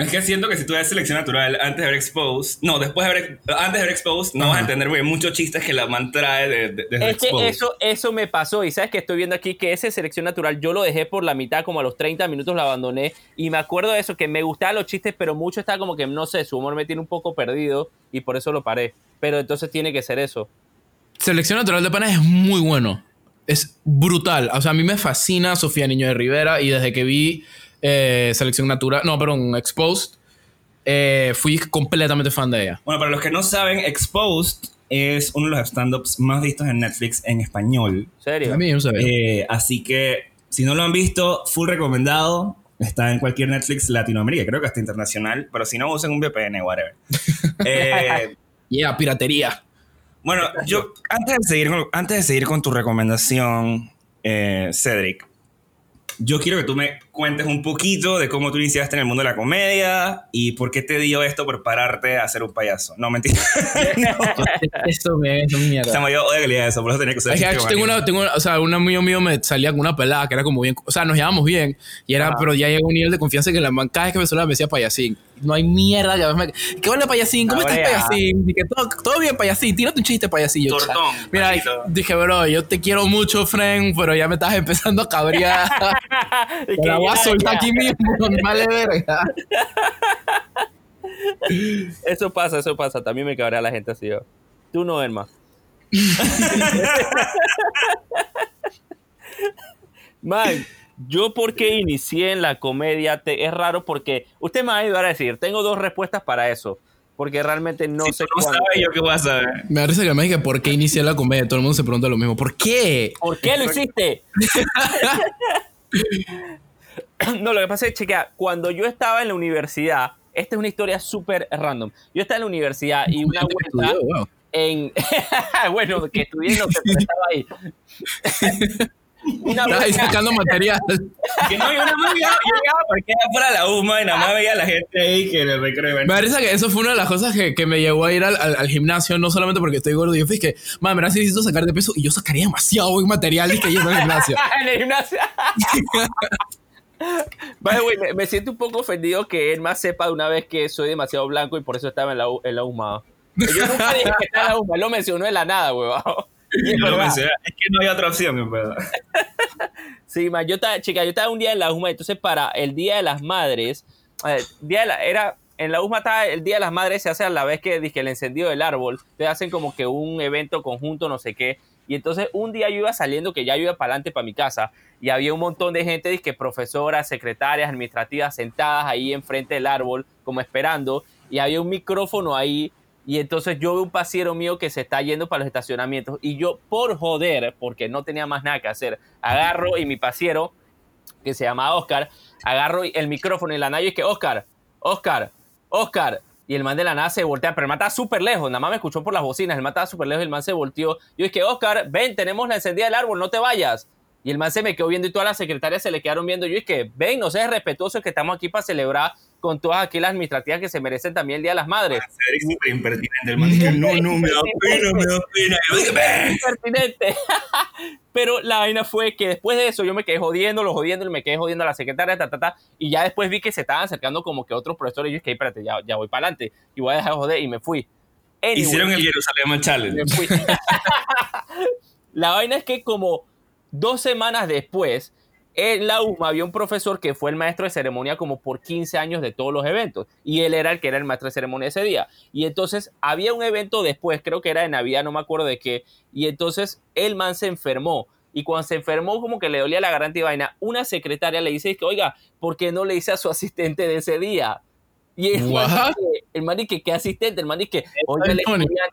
S1: Es que siento que si tú ves selección natural antes de ver Exposed, no, después de ver, antes de ver Exposed, no vas a entender porque hay muchos chistes que la man trae de, de- desde
S4: Es que
S1: Exposed.
S4: eso, eso me pasó y sabes que estoy viendo aquí que ese selección natural yo lo dejé por la mitad, como a los 30 minutos lo abandoné y me acuerdo de eso, que me gustaban los chistes, pero mucho estaba como que, no sé, su humor me tiene un poco perdido y por eso lo paré. Pero entonces tiene que ser eso.
S2: Selección Natural de Panas es muy bueno. Es brutal. O sea, a mí me fascina Sofía Niño de Rivera y desde que vi eh, Selección Natural, no, perdón, Exposed, eh, fui completamente fan de ella.
S1: Bueno, para los que no saben, Exposed es uno de los stand-ups más vistos en Netflix en español.
S4: ¿En serio?
S2: A mí no sabía.
S1: Eh, así que, si no lo han visto, full recomendado. Está en cualquier Netflix Latinoamérica, creo que hasta internacional. Pero si no, usen un VPN, whatever. Eh,
S2: Yeah, piratería.
S1: Bueno, yo antes de seguir con, antes de seguir con tu recomendación, eh, Cedric, yo quiero que tú me cuentes un poquito de cómo tú iniciaste en el mundo de la comedia y por qué te dio esto por pararte a ser un payaso. No, mentira.
S2: Eso me es mierda.
S1: Chamo, yo odio eso, por eso tenía que usar
S2: Es que actually tengo una, tengo una- o sea, un amigo mío me salía con una pelada que era como bien, o sea, nos llevábamos bien, y era, pero ya llegó un nivel de confianza que la man, cada vez que me saludaba me decía payasín. No hay mierda que me, ¿qué hola payasín? ¿Cómo estás payasín? Dije, todo, todo bien payasín, tírate un chiste payasín. Yo,
S1: Tortón,
S2: Mira, dije, bro, yo te quiero mucho, friend, pero ya me estás empezando a cabrear. Te la voy a soltar aquí mismo, me vale verga.
S4: Eso pasa, eso pasa. También me cabrea la gente así. yo. Tú no, Emma. Man, yo porque inicié en la comedia, te- es raro porque usted me va a ayudar a decir, tengo dos respuestas para eso, porque realmente no
S1: Si
S4: sé
S1: tú no
S4: cuándo.
S1: sabes, yo qué voy a saber.
S2: Me parece que me dije, ¿por qué inicié la comedia? Todo el mundo se pregunta lo mismo. ¿Por qué?
S4: ¿Por qué lo hiciste? no, lo que pasa es, chequea, cuando yo estaba en la universidad, esta es una historia súper random. Yo estaba en la universidad y una vuelta
S2: Estudió, wow.
S4: en... bueno, que estudié no estaba ahí. Una
S2: Estás ahí sacando material.
S1: Que no, yo nada más llegaba, yo llegaba porque era fuera de la UMA y nada más veía a la gente ahí que el recreo.
S2: Me parece que eso fue una de las cosas que, que me llevó a ir al, al- al gimnasio, no solamente porque estoy gordo. Yo fui que, man, me necesito sacar de peso y yo sacaría demasiado buen material y que yo en el gimnasio.
S4: en el gimnasio. The way, me, me siento un poco ofendido que él más sepa de una vez que soy demasiado blanco y por eso estaba en la, en la UMA. Yo nunca dije que estaba en la UMA, lo mencionó de la nada, huevón. Es
S1: es que no hay otra opción, en verdad.
S4: Sí, man, yo estaba, chica, yo estaba un día en la UMA, entonces para el Día de las Madres, eh, día de la- era, en la UMA estaba el Día de las Madres, se hace a la vez que, dije, el encendido del árbol, te hacen como que un evento conjunto, no sé qué, y entonces un día yo iba saliendo, que ya yo iba para adelante para mi casa, y había un montón de gente, dije, profesoras, secretarias, administrativas, sentadas ahí enfrente del árbol, como esperando, y había un micrófono ahí, y entonces yo veo un pasiero mío que se está yendo para los estacionamientos, y yo, por joder, porque no tenía más nada que hacer, agarro y mi pasiero, que se llama Oscar, agarro el micrófono y la nada y es que, Oscar, Oscar, Oscar. Y el man de la nada se voltea, pero el man súper lejos, nada más me escuchó por las bocinas, el man estaba súper lejos, el man se volteó. Yo dije, Oscar, ven, tenemos la encendida del árbol, no te vayas. Y el man se me quedó viendo y todas las secretarias se le quedaron viendo. Yo dije, ven, no seas respetuoso que estamos aquí para celebrar con todas aquí las administrativas que se merecen también el Día de las Madres.
S1: Cedric súper impertinente. El man dice, no, no, me da pena, me da pena. Yo dije, ven.
S4: Pero la vaina fue que después de eso yo me quedé jodiendo, lo jodiendo, y me quedé jodiendo a la secretaria, ta, ta, ta, y ya después vi que se estaban acercando como que otros profesores y yo dije, espérate, ya, ya voy para adelante y voy a dejar de joder y me fui. Anyway,
S1: Hicieron el Jerusalén Challenge.
S4: me fui. la vaina es que como dos semanas después, en la UMA había un profesor que fue el maestro de ceremonia como por 15 años de todos los eventos. Y él era el que era el maestro de ceremonia ese día. Y entonces había un evento después, creo que era de Navidad, no me acuerdo de qué. Y entonces el man se enfermó. Y cuando se enfermó, como que le dolía la garganta y vaina, una secretaria le dice que, oiga, ¿por qué no le dice a su asistente de ese día? Y el man, el man dice, ¿qué asistente? El man dice, oiga, el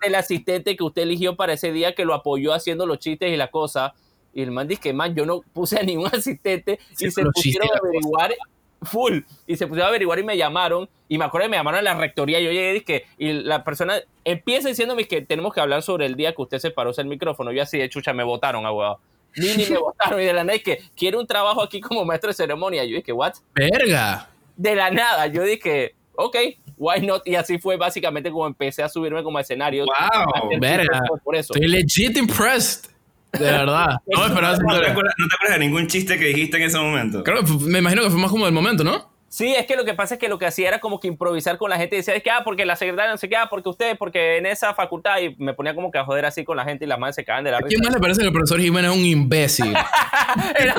S4: el asistente que usted eligió para ese día, que lo apoyó haciendo los chistes y la cosa. Y el man dice que, man, yo no puse a ningún asistente
S2: Sí,
S4: y se pusieron a averiguar full. Y se pusieron a averiguar y me llamaron. Y me acuerdo que me llamaron a la rectoría. Yo llegué y dije, y la persona empieza diciéndome que tenemos que hablar sobre el día que usted se paró el micrófono. Yo así de chucha, me votaron, abogado. Ni, ni me votaron. Y de la nada es que quiere un trabajo aquí como maestro de ceremonia. Yo dije, ¿what?
S2: Verga.
S4: De la nada. Yo dije, ok, why not? Y así fue básicamente como empecé a subirme como a escenarios.
S1: Wow.
S2: Verga.
S4: Por eso.
S2: Estoy legit impressed. De verdad. No me esperaba esa
S1: ¿No te, acuerdas, no te acuerdas de ningún chiste que dijiste en ese momento?
S2: Creo me imagino que fue más como del momento, ¿no?
S4: Sí, es que lo que pasa es que lo que hacía era como que improvisar con la gente y decía, es que, ah, porque la secretaria no sé qué, ah, porque usted, porque en esa facultad, y me ponía como que a joder así con la gente y las manos se cagan de la
S2: ¿A quién
S4: risa.
S2: más le parece que el profesor Jiménez es un imbécil?
S4: Era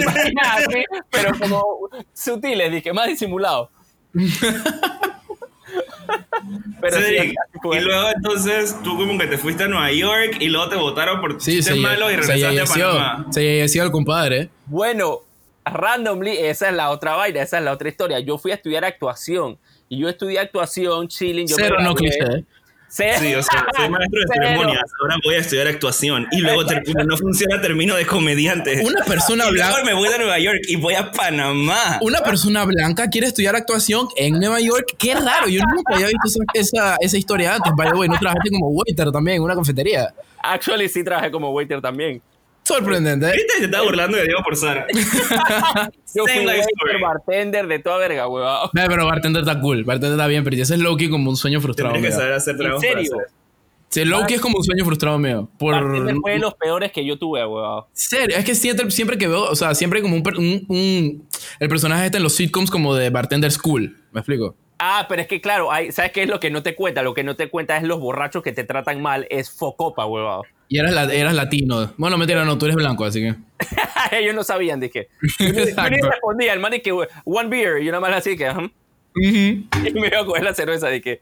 S4: así, pero como sutiles, dije, más disimulado. pero sí,
S1: y luego entonces tú como que te fuiste a Nueva York y luego te votaron por
S2: Sí,
S1: chistes
S2: se,
S1: malos y
S2: se
S1: regresaste a
S2: falleció.
S1: Panamá.
S2: Se falleció el compadre.
S4: Bueno, randomly, esa es la otra vaina, esa es la otra historia. Yo fui a estudiar actuación y yo estudié actuación, chilling. Yo me
S2: Cero no
S4: gradué.
S2: cliché.
S1: Sí, o sea, soy maestro de
S4: Cero.
S1: ceremonias, ahora voy a estudiar actuación y luego ter- como no funciona termino de comediante.
S2: Una persona blanca.
S1: me voy a Nueva York y voy a Panamá.
S2: Una persona blanca quiere estudiar actuación en Nueva York. Qué raro. Yo nunca había visto esa, esa, esa historia antes. By the way, no trabajaste como waiter también en una cafetería.
S4: Actually, sí trabajé como waiter también.
S2: Sorprendente. ¿eh?
S1: ¿Viste? Se estaba burlando de Diego por Sara.
S4: Yo fui
S1: story.
S4: bartender de toda verga, huevado.
S2: Ve, pero bartender está cool. Bartender está bien, pero ese es Loki como un sueño frustrado
S1: Tendrías que saber hacer
S4: ¿En
S1: tragos para
S4: serio?
S2: Sí, Loki es como un sueño frustrado mío. Por...
S4: Bartender fue de los peores que yo tuve, huevado.
S2: Serio, es que siempre, siempre que veo, o sea, siempre como un, per- un- un- El personaje está en los sitcoms como de Bartender School. ¿Me explico?
S4: Ah, pero es que claro, hay, ¿sabes qué es lo que no te cuenta? Lo que no te cuenta es los borrachos que te tratan mal, es focopa, huevado.
S2: Y eras, la- eras latino. Bueno, mentira, no, tú eres blanco, así que.
S4: Ellos no sabían, dije. Yo ni- respondía, el man dije, one beer, y nada más así que, y me iba a coger la cerveza, dije.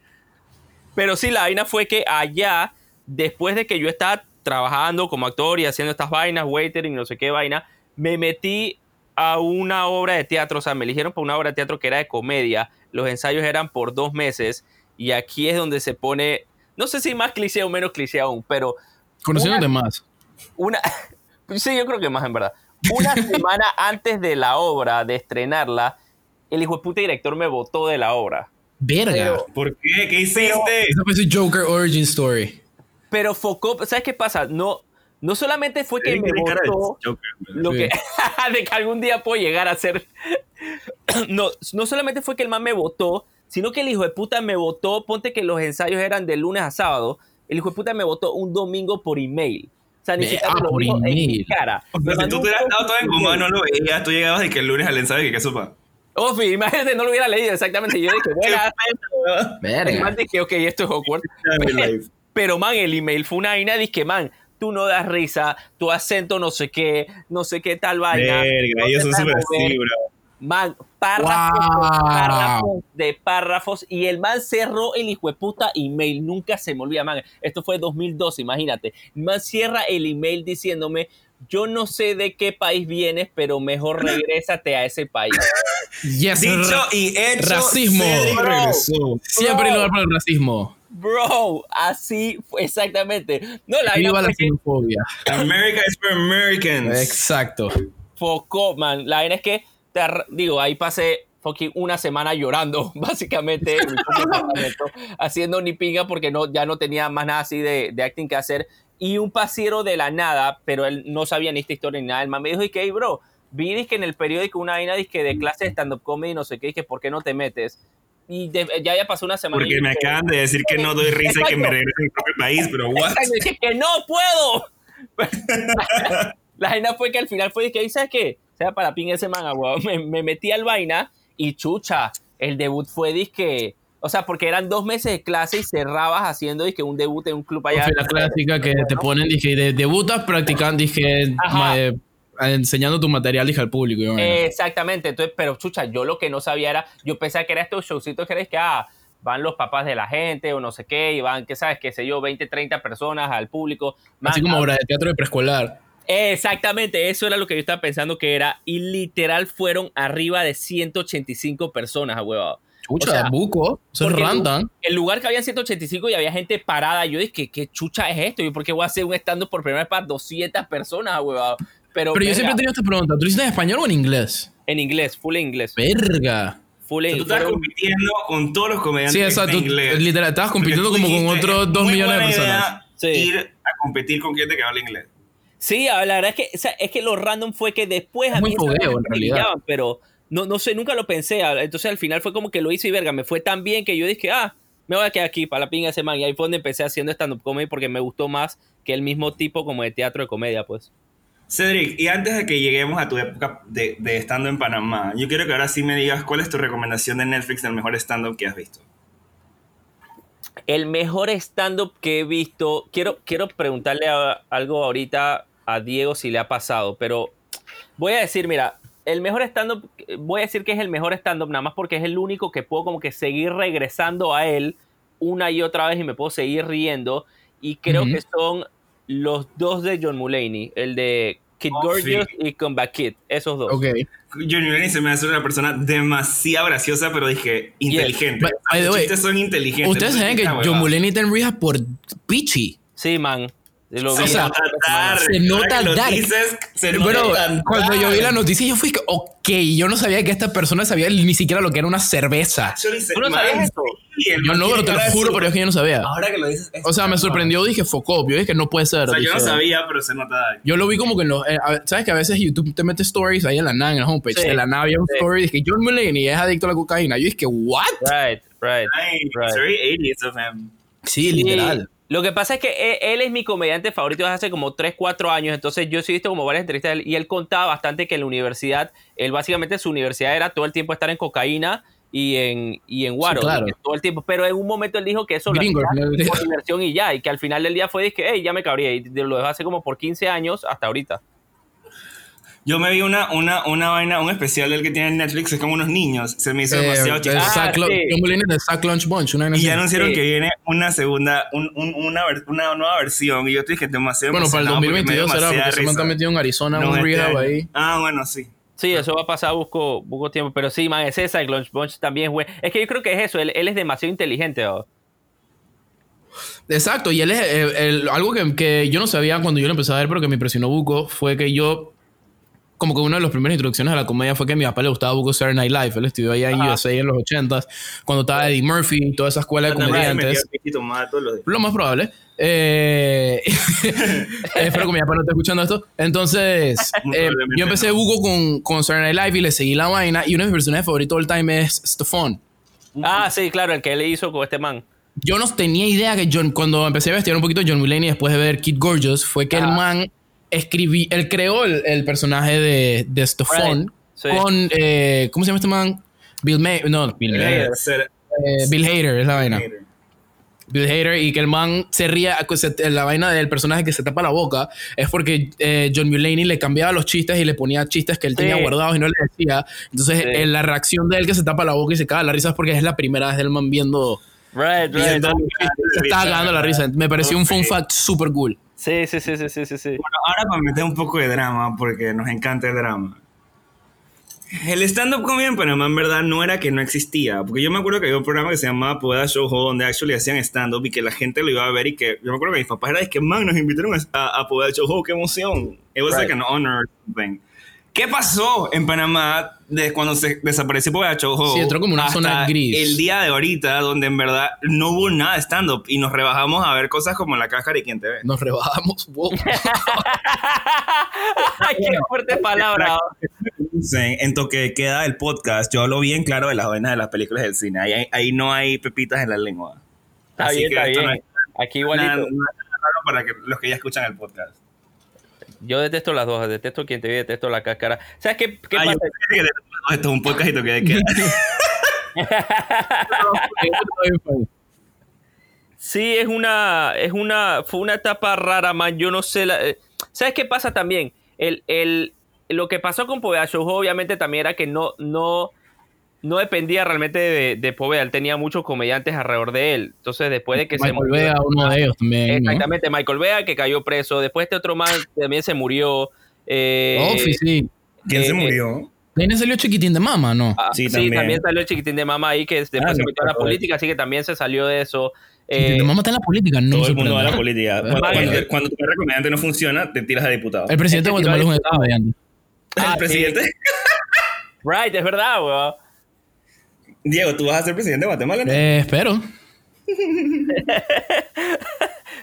S4: Pero sí, la vaina fue que allá, después de que yo estaba trabajando como actor y haciendo estas vainas, waitering, no sé qué vaina, me metí a una obra de teatro, o sea, me eligieron para una obra de teatro que era de comedia, los ensayos eran por dos meses, y aquí es donde se pone, no sé si más cliché o menos cliché aún, pero
S2: Conociéndote más.
S4: una. Sí, yo creo que más en verdad. Una semana antes de la obra, de estrenarla, el hijo de puta director me votó de la obra.
S2: Verga.
S4: Pero-
S1: ¿Por qué? ¿Qué hiciste?
S2: Esa fue su Joker Origin Story.
S4: Pero focó. ¿Sabes qué pasa? No, no solamente fue que me
S1: de
S4: votó.
S1: Joker,
S4: Lo
S2: Sí.
S4: que, de que algún día puedo llegar a ser. no, no solamente fue que el man me votó, sino que el hijo de puta me votó. Ponte que los ensayos eran de lunes a sábado. El hijo de puta me votó un domingo por email. O sea, ni siquiera
S2: ah,
S4: me lo
S2: por
S4: dijo en cara.
S1: O
S4: Me
S1: sea, si tú te hubieras dado todo en no lo veías, tú llegabas y que el lunes al ensayo y que sopa.
S4: Ofi, imagínate, no lo hubiera leído exactamente. Yo dije, bueno, el
S2: Verga.
S4: dije, ok, esto es awkward. Pero, man, el email fue una vaina, dije, man, tú no das risa, tu acento no sé qué, no sé qué tal vaina.
S1: Verga,
S4: no
S1: ellos son súper así, bro.
S4: Man, párrafos,
S2: Wow.
S4: de párrafos de párrafos. Y el man cerró el hijo de puta email. Nunca se me olvida, man. Esto fue 2012, imagínate. El man cierra el email diciéndome, yo no sé de qué país vienes, pero mejor regrésate a ese país.
S2: Yes,
S1: Dicho y hecho.
S2: Racismo.
S4: Bro.
S2: Siempre hay lugar para el racismo.
S4: Bro, así fue exactamente. No, la
S2: Viva la xenofobia.
S1: America is for Americans.
S2: Exacto.
S4: focó, man. La vaina es que, digo, ahí pasé fucking una semana llorando, básicamente, en haciendo ni pinga porque no, ya no tenía más nada así de, de acting que hacer. Y un pasiero de la nada, pero él no sabía ni esta historia ni nada. El man me dijo, y que, "Hey, bro, vi que en el periódico una vaina que de clase de stand-up comedy, no sé qué, y que ¿por qué no te metes? Y de- ya ya pasó una semana.
S1: Porque me acaban de decir que no doy risa y que me
S4: Exacto.
S1: regreso a mi propio país, pero what?
S4: Exacto, que no puedo. la vaina fue que al final fue que, ¿sabes qué? O sea, para pin ese man, weón. Me, me metí al vaina y chucha, el debut fue disque. O sea, porque eran dos meses de clase y cerrabas haciendo disque un debut en un club allá.
S2: Fue la clásica que te ponen, dije, de, debutas practicando, dije, eh, enseñando tu material, dije, al público. y bueno.
S4: Exactamente, entonces, pero chucha, yo lo que no sabía era, yo pensaba que era estos showcitos que eres que, ah, van los papás de la gente o no sé qué, y van, qué sabes, qué sé yo, 20, 30 personas al público.
S2: Así
S4: Man,
S2: como obra de teatro de preescolar.
S4: Exactamente, eso era lo que yo estaba pensando que era. Y literal fueron arriba de 185 personas, huevado.
S2: Chucha,
S4: O sea,
S2: buco. Eso es
S4: porque el,
S2: random.
S4: el lugar que había 185 y había gente parada. Yo dije, ¿qué, qué chucha es esto? ¿Y por qué voy a hacer un stand por primera vez para 200 personas, huevado? Pero,
S2: Pero yo siempre he tenido esta pregunta. ¿Tú lo hiciste en español o en inglés?
S4: en inglés, full en inglés.
S2: Verga.
S4: Full
S1: O sea, tú estás
S4: fueron-
S1: compitiendo con todos los comediantes
S2: Sí,
S1: de
S2: exacto.
S1: inglés.
S2: Literal, estabas compitiendo como con otros
S1: "Es
S2: dos
S1: muy
S2: millones de personas.
S1: idea
S4: Sí.
S1: Ir a competir con gente que habla inglés.
S4: Sí, la verdad es que, o sea, es que lo random fue que después
S2: Es
S4: a
S2: muy
S4: mí
S2: fogueo,
S4: cosas
S2: en
S4: me
S2: realidad.
S4: brillaban, pero no, no sé, nunca lo pensé. a- Entonces al final fue como que lo hice y verga, me fue tan bien que yo dije, ah, me voy a quedar aquí para la pinga ese man. Y ahí fue donde empecé haciendo stand-up comedy porque me gustó más que el mismo tipo como de teatro de comedia, pues.
S1: Cedric, y antes de que lleguemos a tu época de, de estando en Panamá, yo quiero que ahora sí me digas cuál es tu recomendación de Netflix del mejor stand-up que has visto.
S4: El mejor stand-up que he visto, quiero, quiero preguntarle a- algo ahorita a Diego si le ha pasado, pero voy a decir, mira, el mejor stand-up, voy a decir que es el mejor stand-up nada más porque es el único que puedo como que seguir regresando a él una y otra vez y me puedo seguir riendo y creo que son los dos de John Mulaney, el de Kid
S1: Oh,
S4: Gorgeous
S1: sí.
S4: y Comeback Kid, esos dos.
S2: Ok.
S1: Johnny Lenny se me hace una persona demasiado graciosa, pero dije inteligente.
S2: By- by the
S1: Los
S2: way,
S1: chistes son inteligentes.
S2: Ustedes saben que John. Mulaney está en rehab por Pichi.
S4: Sí, man. Lo vi
S2: sea, se nota dark.
S1: dices, se
S2: Pero
S1: nota
S2: cuando yo vi la noticia, yo fui que, ok, yo no sabía que esta persona sabía ni siquiera lo que era una cerveza.
S4: ¿Tú no sabías esto?
S2: Yo no, pero te lo juro, pero es que yo no sabía.
S1: Ahora que lo dices. es
S2: O sea, me sorprendió, dije, focó, yo dije, no puede ser.
S1: O sea, yo no sabía, pero se nota dark.
S2: Yo lo vi como que en los. eh, ¿Sabes que a veces YouTube te mete stories ahí en la nada, en la homepage?
S4: Sí,
S2: De la nada había un story dije, John Mulaney es adicto a la cocaína. Yo dije, ¿what?
S4: Right, right. Right.
S1: it's very 80s of him.
S2: Sí,
S4: Sí,
S2: literal.
S4: Lo que pasa es que él, él es mi comediante favorito desde hace como 3, 4 años, entonces yo sí he visto como varias entrevistas de él y él contaba bastante que en la universidad, él básicamente su universidad era todo el tiempo estar en cocaína y en, y en guaro,
S2: claro.
S4: todo el tiempo, pero en un momento él dijo que eso lo
S2: Gringo,
S4: hacía
S2: del día.
S4: por diversión y ya, y que al final del día fue, que hey, ya me cabría, y lo dejó hace como por 15 años hasta ahorita.
S1: Yo me vi una, una, una vaina, un especial del que tiene en Netflix, es como unos niños. Se me hizo
S2: Eh,
S1: demasiado chistoso.
S4: Ah, sí.
S2: Del Sack Lunch Bunch. Una
S1: Y ya anunciaron
S4: Sí.
S1: que viene una segunda, un- un- una, una nueva versión. Y yo estoy dije demasiado
S2: Bueno, para el
S1: emocionado porque me dio
S2: 2022 será, porque se me está metido en Arizona,
S1: No,
S2: un
S1: este
S2: ahí.
S1: Ah, bueno, sí.
S4: Sí, eso va a pasar, busco, busco tiempo, pero sí, man, es esa, y Lunch Bunch también, güey. Es que yo creo que es eso, él, él es demasiado inteligente, ¿no?
S2: Exacto, y él es el- el- algo que, que yo no sabía cuando yo lo empecé a ver, pero que me impresionó Buco, fue que yo, como que una de las primeras introducciones a la comedia fue que a mi papá le gustaba Buco Saturday Night Live. Él estudió allá en
S4: Ajá.
S2: USA en los 80s, cuando estaba Eddie Murphy, toda esa escuela de comediantes. Lo más probable. Eh, espero que mi papá no esté escuchando esto. Entonces, eh, yo empecé. Buco con, con Saturday Night Live y le seguí la vaina. Y uno de mis personajes favoritos del time es Stefan.
S4: Ah, sí, claro, el que él hizo con este man.
S2: Yo no tenía idea que John, cuando empecé a investigar un poquito John Mulaney después de ver Kid Gorgeous, fue que el
S4: Ah.
S2: man escribí, él creó el, el personaje de, de Stefan
S4: Right. Sí.
S2: con, eh, ¿cómo se llama este man? Bill May, no, Bill Hader.
S1: de ser-
S2: Eh, Bill Hader es la vaina.
S1: hater.
S2: Bill Hader y que el man se ría, la vaina del personaje que se tapa la boca es porque eh, John Mulaney le cambiaba los chistes y le ponía chistes que él
S4: Sí.
S2: tenía guardados y no le decía. Entonces,
S4: Sí.
S2: eh, la reacción de él que se tapa la boca y se caga la risa es porque es la primera vez del man viendo.
S4: Right, right.
S2: viendo se estaba cagando la risa. Me pareció un fun fact super cool.
S4: Sí, sí, sí, sí, sí, sí.
S1: Bueno, ahora para meter un poco de drama, porque nos encanta el drama. El stand-up comedy en Panamá en verdad no era que no existía, porque yo me acuerdo que había un programa que se llamaba Poeda Show Ho, donde actually hacían stand-up y que la gente lo iba a ver y que yo me acuerdo que mis papás era que man, nos invitaron a, a Poeda Show Ho, qué emoción. It was
S4: Right.
S1: like an honor or something. ¿Qué pasó en Panamá desde cuando se desapareció Ho?
S2: Sí, entró como una
S1: hasta
S2: zona gris.
S1: El día de ahorita, donde en verdad no hubo nada de stand-up y nos rebajamos a ver cosas como La Cáscara y Quién te ve.
S2: Nos rebajamos. Wow.
S4: Ay, qué fuerte palabra.
S1: En toque queda el podcast, yo hablo bien claro de las vainas de las películas del cine. Ahí, ahí no hay pepitas en la lengua.
S4: Está
S1: Así
S4: bien,
S1: que
S4: está bien.
S1: no
S4: Aquí
S1: nada-
S4: igualito.
S1: nada raro para que, los que ya escuchan el podcast.
S4: Yo detesto las dos, detesto quien te ve, detesto la cáscara. ¿Sabes qué, qué
S1: yo
S4: pasa?
S1: que esto es un podcast y de queda.
S4: Sí, es una, es una, fue una etapa rara, man. Yo no sé. la- eh, ¿Sabes qué pasa también? El, el, lo que pasó con Show obviamente también era que no, no, no dependía realmente de, de Poveda. Él tenía muchos comediantes alrededor de él. Entonces, después de que se
S2: Michael Vea, uno de ellos también. ¿no?
S4: Exactamente, Michael Vea que cayó preso. Después este otro man también se murió. Eh,
S2: Ofi, sí.
S1: ¿Quién se
S4: eh,
S1: murió?
S2: Ahí salió chiquitín de mama, ¿no?
S4: ah,
S1: Sí,
S4: sí, también.
S1: también.
S4: salió el chiquitín de mamá ahí que después
S1: Ah,
S4: se
S1: no,
S4: metió a la política, así que también se salió de eso.
S2: chiquitín
S4: Eh,
S2: de mama está en la política, no me
S1: Todo el mundo va a la política. Cuando, cuando, cuando tu carrera comediante no funciona, te tiras a diputado.
S2: El presidente de Guatemala es un comediante.
S4: Ah,
S1: el presidente.
S4: right, es verdad, weón.
S1: Diego, tú vas a ser presidente de Guatemala. ¿no?
S2: Eh, espero.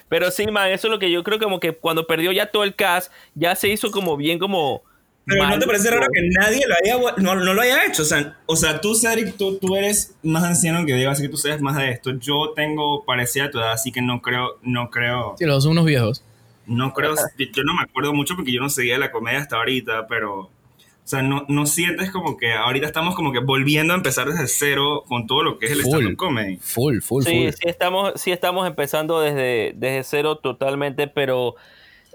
S4: Pero sí, man, eso es lo que yo creo como que cuando perdió ya todo el cast, ya se hizo como bien como
S1: Pero ¿no te parece raro que nadie lo haya, no, no lo haya hecho? O sea, o sea tú, Cedric, tú, tú eres más anciano que Diego, así que tú sabes más de esto. Yo tengo parecida a tu edad, así que no creo, no creo,
S2: Sí, los dos son unos viejos.
S1: no creo, yo no me acuerdo mucho porque yo no seguía la comedia hasta ahorita, pero, o sea, no, no sientes como que ahorita estamos como que volviendo a empezar desde cero con todo lo que es el
S2: Full.
S1: stand-up comedy.
S2: Full, full,
S4: Sí,
S2: full.
S4: sí estamos, sí estamos empezando desde, desde cero totalmente, pero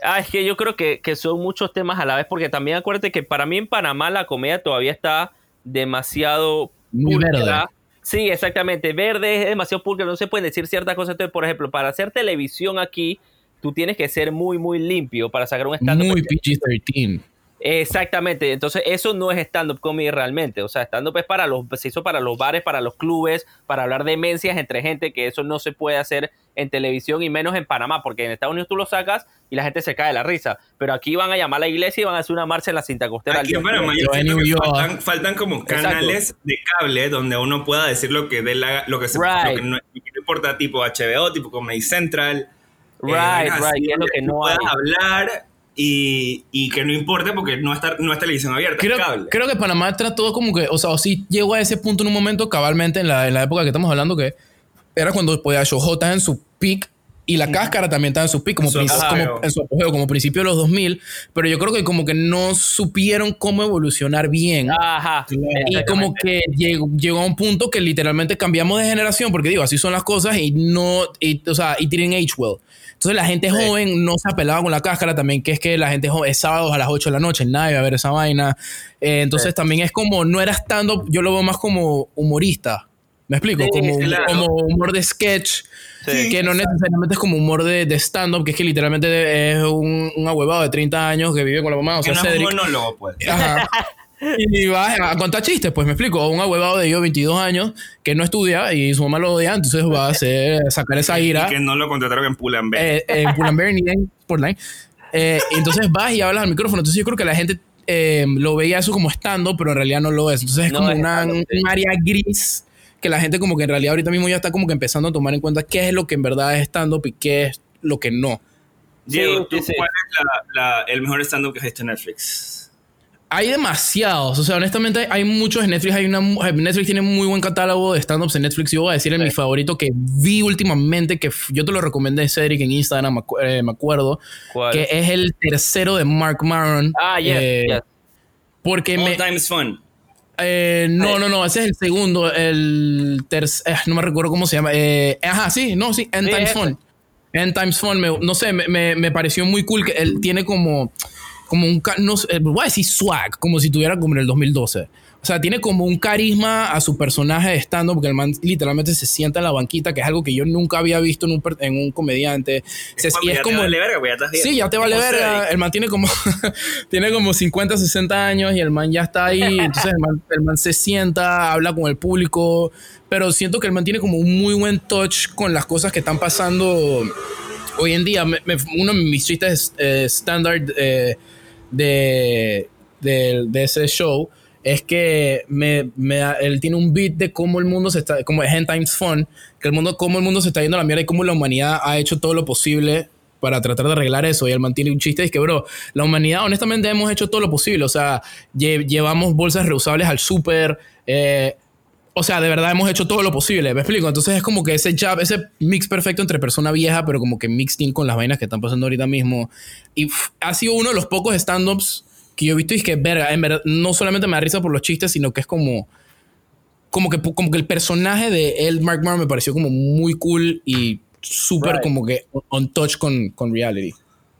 S4: ah, es que yo creo que, que son muchos temas a la vez, porque también acuérdate que para mí en Panamá la comedia todavía está demasiado
S2: Muy verde.
S4: Sí, exactamente. Verde es demasiado pulcra, no se pueden decir ciertas cosas. Entonces, por ejemplo, para hacer televisión aquí, tú tienes que ser muy, muy limpio para sacar un stand-up.
S2: Muy PG-13.
S4: Exactamente, entonces eso no es stand-up comedy realmente, o sea, stand-up es para los, se hizo para los bares, para los clubes, para hablar de demencias entre gente, que eso no se puede hacer en televisión y menos en Panamá, porque en Estados Unidos tú lo sacas y la gente se cae de la risa, pero aquí van a llamar a la iglesia y van a hacer una marcha en la cinta costera.
S1: Aquí en Panamá faltan, faltan como canales de cable donde uno pueda decir lo que dé la, lo que se
S4: Right.
S1: lo que no, lo que no importa tipo HBO, tipo Comedy Central.
S4: Right,
S1: vainas
S4: right,
S1: así,
S4: es lo que no
S1: puedas
S4: hay.
S1: hablar y, y que no importe porque no está, no es televisión abierta,
S2: Creo,
S1: es cable.
S2: creo que Panamá trató como que, o sea, o sí llegó a ese punto en un momento cabalmente en la, en la época que estamos hablando, que era cuando podía Showhot estaba en su peak y la cáscara también estaba en su peak, como,
S1: su
S2: como en su apogeo, como principio de los 2000, pero yo creo que como que no supieron cómo evolucionar bien.
S4: Ajá.
S2: Y como que llegó, llegó a un punto que literalmente cambiamos de generación, porque digo, así son las cosas y no, y, o sea, y didn't age well. Entonces la gente joven no se apelaba con la cáscara también, que es que la gente joven es sábados a las 8 de la noche, nadie va a ver esa vaina. Eh, entonces también es como, no era stand-up, yo lo veo más como humorista. ¿Me explico?
S1: Sí,
S2: como,
S1: claro.
S2: como humor de sketch,
S4: Sí.
S2: que no necesariamente es como humor de, de stand-up, que es que literalmente es un, un ahuevado de 30 años que vive con la mamá, o
S1: que
S2: sea,
S1: no es un
S2: Cedric.
S1: monólogo, pues.
S2: Ajá. Y vas a contar chistes, pues me explico. Un ahuevado de yo, 22 años, que no estudia y su mamá lo odia, entonces va a hacer, sacar esa ira
S1: Y que no lo contrataron en Pull&Bear.
S2: eh, en Pull&Bear ni en Sportline. Eh, entonces vas y hablas al micrófono. Entonces yo creo que la gente eh, lo veía eso como estando, pero en realidad no lo es. Entonces es
S4: No
S2: como
S4: es
S2: una, un área gris que la gente como que en realidad ahorita mismo ya está como que empezando a tomar en cuenta qué es lo que en verdad es stand-up y qué es lo que no.
S1: Diego,
S4: sí,
S1: ¿tú
S4: sí,
S1: cuál es la- la- el mejor stand-up que has visto en Netflix?
S2: Hay demasiados, o sea, honestamente hay muchos en Netflix. Hay una, Netflix tiene muy buen catálogo de stand-ups en Netflix. Yo voy a decir en mi favorito que vi últimamente, que yo te lo recomendé, Cedric, en Instagram, me, acu- eh, me acuerdo,
S4: ¿Cuál?
S2: que es el tercero de Mark Maron.
S4: Ah, yes,
S2: eh,
S4: yes.
S2: Porque
S1: All
S2: me,
S1: Times Fun.
S2: Eh, no, no, no, ese es el segundo, el tercer, no me recuerdo cómo se llama. Eh, ajá, sí, no, sí, End
S4: Sí,
S2: Times
S4: ese.
S2: Fun. End Times Fun, me- no sé, me, me, me pareció muy cool que él tiene como, como un, no sé, voy a decir swag, como si tuviera como en el 2012. O sea, tiene como un carisma a su personaje de stand porque el man literalmente se sienta en la banquita, que es algo que yo nunca había visto en un, en un comediante. Se-
S1: Porque
S2: y es
S1: ya te
S2: como...
S1: vale verga, pues ya estás bien.
S2: Sí, ya te vale
S1: Como
S2: verga. El man tiene como, tiene como 50, 60 años y el man ya está ahí. Entonces el man, el man se sienta, habla con el público. Pero siento que el man tiene como un muy buen touch con las cosas que están pasando hoy en día. Me- me- uno de mis chistes eh, estándar eh, de, de, de ese show es que me, me él tiene un beat de cómo el mundo se está, como es End Times Fun, que el mundo, cómo el mundo se está yendo a la mierda y cómo la humanidad ha hecho todo lo posible para tratar de arreglar eso. Y él mantiene un chiste, es que, bro, la humanidad honestamente hemos hecho todo lo posible. O sea, lle- llevamos bolsas reusables al súper. eh, o sea, de verdad hemos hecho todo lo posible, me explico. Entonces es como que ese jab, ese mix perfecto entre persona vieja, pero como que mixed in con las vainas que están pasando ahorita mismo. Y ha sido uno de los pocos stand-ups que yo he visto y es que, verga, en verdad, no solamente me da risa por los chistes, sino que es como, como que, como que el personaje de él, Mark Maron, me pareció como muy cool y súper
S4: Right.
S2: como que on touch con, con reality.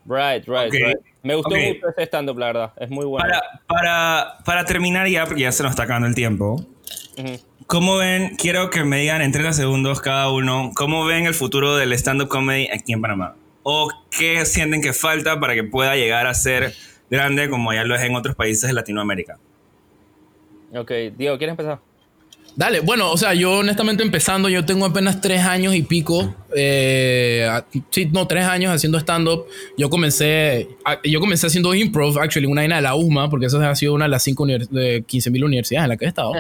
S4: Right, right, right. Me gustó mucho ese stand-up, la verdad. Es muy bueno.
S1: Para, para, para terminar ya, porque ya se nos está acabando el tiempo. ¿Cómo ven? Quiero que me digan en 30 segundos cada uno, ¿cómo ven el futuro del stand-up comedy aquí en Panamá? ¿O qué sienten que falta para que pueda llegar a ser grande como ya lo es en otros países de Latinoamérica?
S4: Ok, Diego, ¿quieres empezar?
S2: Dale, bueno, o sea, yo honestamente empezando, yo tengo apenas tres años y pico, eh, sí, no, tres años haciendo stand-up. Yo comencé, a- yo comencé haciendo improv, actually, una vaina de la USMA, porque esa ha sido una de las cinco univers- de 15 mil universidades en las que he estado.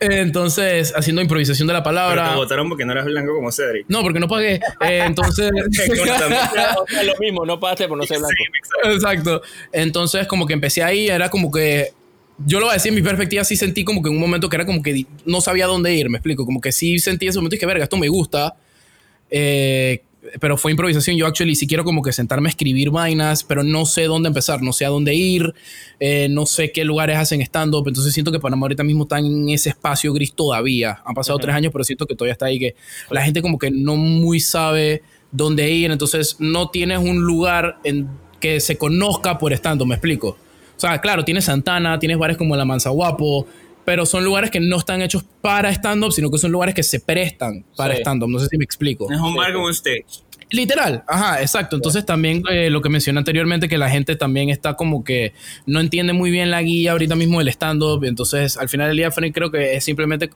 S2: Entonces, haciendo improvisación de la
S1: Pero
S2: palabra.
S1: te votaron porque no eras blanco como Cedric.
S2: No, porque no pagué. Eh, entonces.
S4: O sea, lo mismo, no pagaste por no ser blanco.
S1: Sí,
S2: Exacto. Entonces, como que empecé ahí, era como que. Yo lo voy a decir, en mi perspectiva sí sentí como que en un momento que era como que no sabía dónde ir, me explico. Como que sí sentí ese momento y que, verga, esto me gusta. Eh, pero fue improvisación. Yo, actually, sí quiero como que sentarme a escribir vainas, pero no sé dónde empezar, no sé a dónde ir, eh, no sé qué lugares hacen stand-up. Entonces siento que Panamá ahorita mismo está en ese espacio gris todavía. Han pasado tres años, pero siento que todavía está ahí, que la gente como que no muy sabe dónde ir. Entonces no tienes un lugar en que se conozca por stand-up, me explico. O sea, claro, tienes Santana, tienes bares como la Manza Guapo, pero son lugares que no están hechos para stand-up, sino que son lugares que se prestan para
S4: Sí.
S2: stand-up. No sé si me explico.
S1: Es un bar con un stage.
S2: Literal, ajá, exacto. Entonces también eh, lo que mencioné anteriormente, que la gente también está como que no entiende muy bien la guía ahorita mismo del stand-up. Entonces al final del día, Frank, creo que es simplemente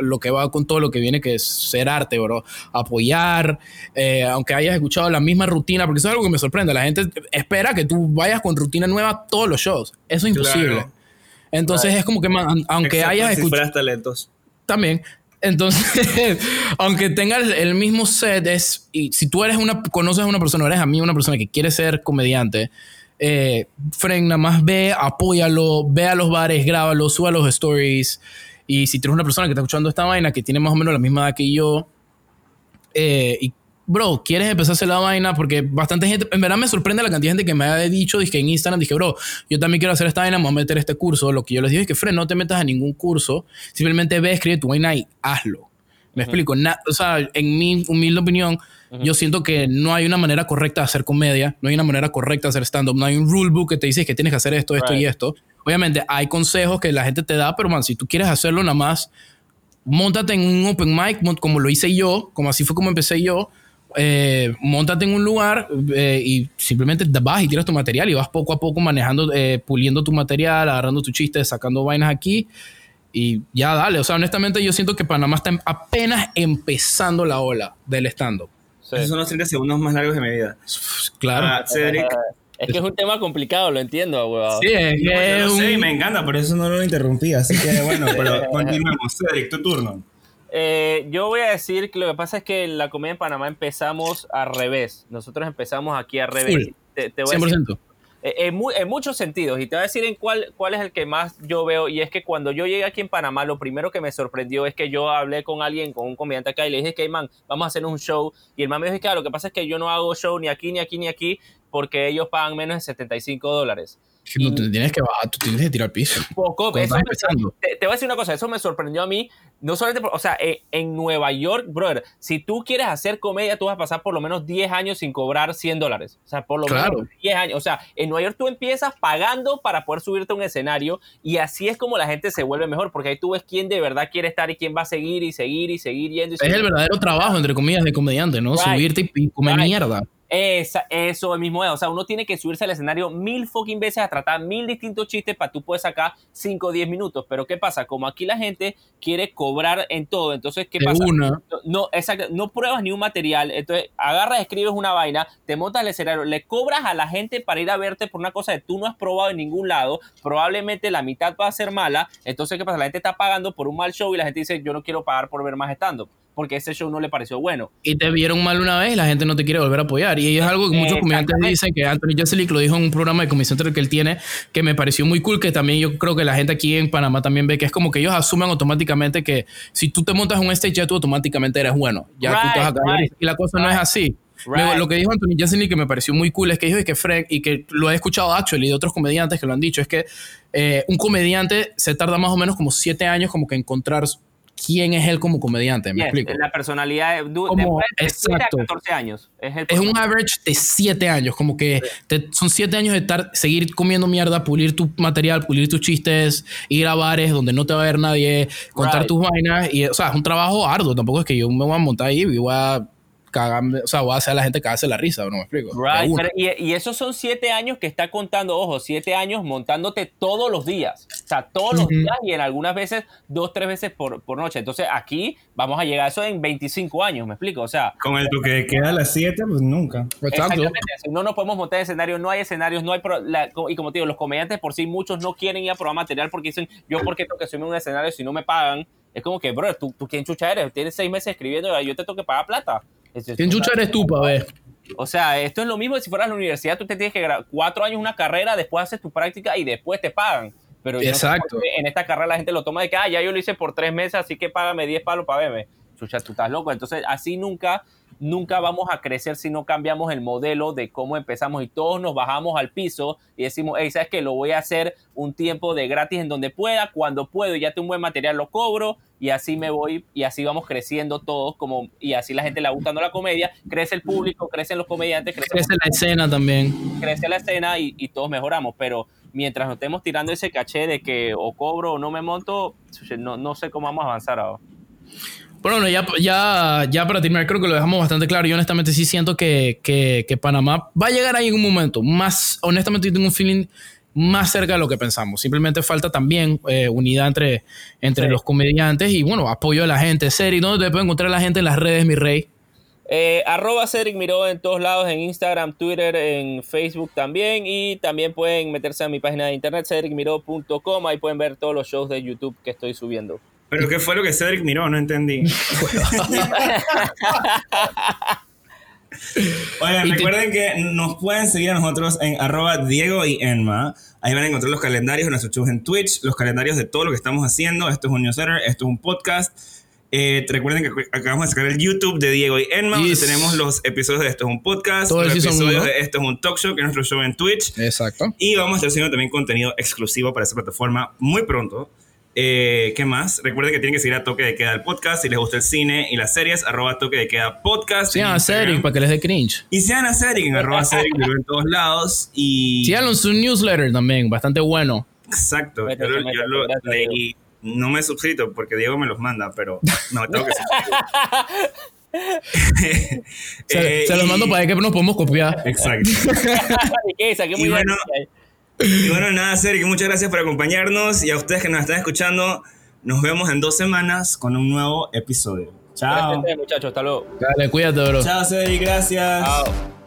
S2: lo que va con todo lo que viene, que es ser arte, bro. Apoyar, eh, aunque hayas escuchado la misma rutina, porque eso es algo que me sorprende. La gente espera que tú vayas con rutina nueva a todos los shows. Eso es imposible.
S1: Claro.
S2: Entonces es como que, man, aunque
S1: Excepto
S2: hayas escuchado
S1: talentos.
S2: también. Entonces, aunque tengas el mismo set, es, y si tú eres una, conoces a una persona, eres a mí una persona que quiere ser comediante, eh, Frank, nada más ve, apóyalo, ve a los bares, grábalo, suba los stories. Y si tú eres una persona que está escuchando esta vaina, que tiene más o menos la misma edad que yo, eh, y bro, quieres empezar a hacer la vaina porque bastante gente, en verdad me sorprende la cantidad de gente que me ha dicho, dije en Instagram, dije, bro, yo también quiero hacer esta vaina, me voy a meter este curso. Lo que yo les digo es que, Fred, no te metas a ningún curso, simplemente ve, escribe tu vaina y hazlo. Me explico, Na- o sea, en mi humilde opinión, yo siento que no hay una manera correcta de hacer comedia, no hay una manera correcta de hacer stand-up, no hay un rule book que te dice que tienes que hacer esto, esto y esto. Obviamente hay consejos que la gente te da, pero man, si tú quieres hacerlo nada más, montate en un open mic, como lo hice yo, como así fue como empecé yo. Eh, montate en un lugar eh, y simplemente te vas y tiras tu material y vas poco a poco manejando, eh, puliendo tu material, agarrando tu chiste, sacando vainas aquí y ya dale. O sea, honestamente yo siento que Panamá está apenas empezando la ola del stand-up.
S4: Sí.
S1: Esos son los 30 segundos más largos de mi vida.
S2: Claro.
S1: Ah, Cedric.
S4: Es que es un tema complicado, lo entiendo, weón.
S2: sí, es,
S1: No, yo lo sé y
S2: un-
S1: me encanta, por eso no lo interrumpí. Así que bueno, pero continuemos. Cedric, tu turno.
S4: Eh, yo voy a decir que lo que pasa es que la comedia en Panamá empezamos al revés. Nosotros empezamos aquí al revés.
S2: Full.
S4: Te, te voy a decir
S2: 100%.
S4: Eh, en, mu- en muchos sentidos. Y te voy a decir en cuál, cuál es el que más yo veo. Y es que cuando yo llegué aquí en Panamá, lo primero que me sorprendió es que yo hablé con alguien, con un comediante acá, y le dije que, man, vamos a hacer un show. Y el man me dijo que, "Ah, lo que pasa es que yo no hago show ni aquí, ni aquí, ni aquí, porque ellos pagan menos de 75 dólares.
S2: No te tienes que bajar, tú tienes que tirar al piso.
S4: Poco, eso me- te, te voy a decir una cosa, eso me sorprendió a mí, no solamente, por- o sea, en, en Nueva York, brother, si tú quieres hacer comedia, tú vas a pasar por lo menos 10 años sin cobrar 100 dólares, o sea, por lo
S2: Claro.
S4: menos 10 años, o sea, en Nueva York tú empiezas pagando para poder subirte a un escenario y así es como la gente se vuelve mejor, porque ahí tú ves quién de verdad quiere estar y quién va a seguir y seguir y seguir yendo. Y
S2: Es
S4: seguir.
S2: el verdadero trabajo, entre comillas, de comediante, ¿no?
S4: Right.
S2: Subirte y, y comer
S4: Right.
S2: mierda.
S4: Esa- eso mismo es. O sea, uno tiene que subirse al escenario mil fucking veces a tratar mil distintos chistes para tú puedes sacar 5 o 10 minutos. Pero ¿qué pasa? Como aquí la gente quiere cobrar en todo, entonces ¿qué
S2: De
S4: pasa?
S2: una.
S4: No, exacto, no pruebas ni un material, entonces agarras, escribes una vaina, te montas al escenario, le cobras a la gente para ir a verte por una cosa que tú no has probado en ningún lado, probablemente la mitad va a ser mala, entonces ¿qué pasa? La gente está pagando por un mal show y la gente dice yo no quiero pagar por ver más stand-up, porque ese show no le pareció bueno.
S2: y te vieron mal una vez y la gente no te quiere volver a apoyar. Y es algo que muchos comediantes
S4: Exactamente.
S2: dicen, que Anthony Jeselnik lo dijo en un programa de Comisión que él tiene, que me pareció muy cool, que también yo creo que la gente aquí en Panamá también ve que es como que ellos asumen automáticamente que si tú te montas un stage ya tú automáticamente eres bueno. Ya tú
S4: Right,
S2: te vas a caer.
S4: right,
S2: y la cosa no es
S4: right.
S2: así.
S4: Right.
S2: Lo que dijo Anthony Jeselnik que me pareció muy cool es que dijo es que Fred, y que lo he escuchado actually de otros comediantes que lo han dicho, es que eh, un comediante se tarda más o menos como siete años como que encontrar quién es él como comediante, ¿me
S4: Yes,
S2: explico?
S4: La personalidad de, du-
S2: Como-
S4: de
S2: exacto.
S4: 14 años. Es, el
S2: Es un average de siete años, como que te- son siete años de estar, seguir comiendo mierda, pulir tu material, pulir tus chistes, ir a bares donde no te va a ver nadie, contar
S4: Right.
S2: tus vainas. Y, o sea, es un trabajo arduo. Tampoco es que yo me voy a montar ahí y voy a cagarme, o sea, voy a hacer a la gente cagarse la risa, ¿no me explico?
S4: Right, pero- y, y esos son siete años que está contando, ojo, siete años montándote todos los días. O sea, todos los días y en algunas veces dos, tres veces por, por noche. Entonces aquí vamos a llegar a eso en 25 años, ¿me explico? O sea,
S1: Con el toque de queda a las 7, pues nunca.
S2: Exacto.
S4: Exactamente, si no nos podemos montar en escenario, no hay escenarios, no hay pro- la- y como te digo, los comediantes por sí muchos no quieren ir a probar material porque dicen, yo por qué tengo que subirme un escenario si no me pagan. Es como que, bro, tú, tú quién chucha eres, tienes seis meses escribiendo, yo te tengo que pagar plata. Es- es-
S2: ¿Quién chucha eres tú, pa' ver?
S4: O sea, esto es lo mismo que si fueras a la universidad, tú te tienes que gra- cuatro años una carrera, después haces tu práctica y después te pagan. Pero yo no sé
S2: Exacto.
S4: en esta carrera la gente lo toma de que, ah, ya yo lo hice por tres meses, así que págame 10 palos para verme. Chucha, tú estás loco. Entonces, así nunca, nunca vamos a crecer si no cambiamos el modelo de cómo empezamos y todos nos bajamos al piso y decimos, hey, ¿sabes qué? Lo voy a hacer un tiempo de gratis en donde pueda, cuando puedo, y ya tengo un buen material, lo cobro y así me voy y así vamos creciendo todos como y así la gente le va gustando la comedia, crece el público, crecen los comediantes, crece,
S2: es la escena también.
S4: crece la escena y, y todos mejoramos, pero mientras nos estemos tirando ese caché de que o cobro o no me monto, no, no sé cómo vamos a avanzar ahora.
S2: Bueno, ya, ya, ya para terminar, creo que lo dejamos bastante claro. Yo honestamente sí siento que, que, que Panamá va a llegar ahí en un momento. Más, honestamente, yo tengo un feeling más cerca de lo que pensamos. Simplemente falta también eh, unidad entre, entre
S4: Sí.
S2: los comediantes y, bueno, apoyo a la gente. Seri, ¿dónde te puede encontrar la gente en las redes, mi rey?
S4: Eh, arroba Cedric Miró en todos lados, en Instagram, Twitter, en Facebook también. Y también pueden meterse a mi página de internet, cedricmiró.com. Ahí pueden ver todos los shows de YouTube que estoy subiendo.
S1: Pero ¿qué fue lo que Cedric miró? No entendí. Oigan, recuerden que nos pueden seguir a nosotros en arroba Diego y Enma. Ahí van a encontrar los calendarios de nuestros shows en Twitch, los calendarios de todo lo que estamos haciendo. Esto es un newsletter, esto es un podcast. Eh, recuerden que acabamos de sacar el YouTube de Diego y Enma, donde tenemos los episodios de Esto es un podcast, los episodios de Esto es un talk show, que es nuestro show en Twitch.
S2: Exacto.
S1: Y vamos a estar haciendo también contenido exclusivo para esa plataforma muy pronto. Eh, ¿Qué más? Recuerden que tienen que seguir a Toque de Queda el podcast. Si les gusta el cine y las series, arroba Toque de Queda podcast. En
S2: a. Cedric para que les dé cringe.
S1: Y sean a Cedric en arroba Cedric en todos lados. Y.
S2: Síganlo en su newsletter también, bastante bueno.
S1: Exacto. Yo, lo- yo
S4: métete,
S1: lo
S4: gracias,
S1: leí. No me he suscrito porque Diego me los manda, pero no, tengo que suscribir.
S2: Se,
S1: Eh,
S2: se los
S1: y-
S2: mando para que nos podemos copiar.
S1: Exacto.
S4: ¿Y
S1: bueno,
S4: bien.
S1: Y bueno, nada, Cedric, muchas gracias por acompañarnos. Y a ustedes que nos están escuchando, nos vemos en dos semanas con un nuevo episodio. Chao.
S4: Gracias, muchachos. Hasta luego.
S2: Dale, cuídate, bro.
S1: Chao, Cedric, gracias.
S4: Chao.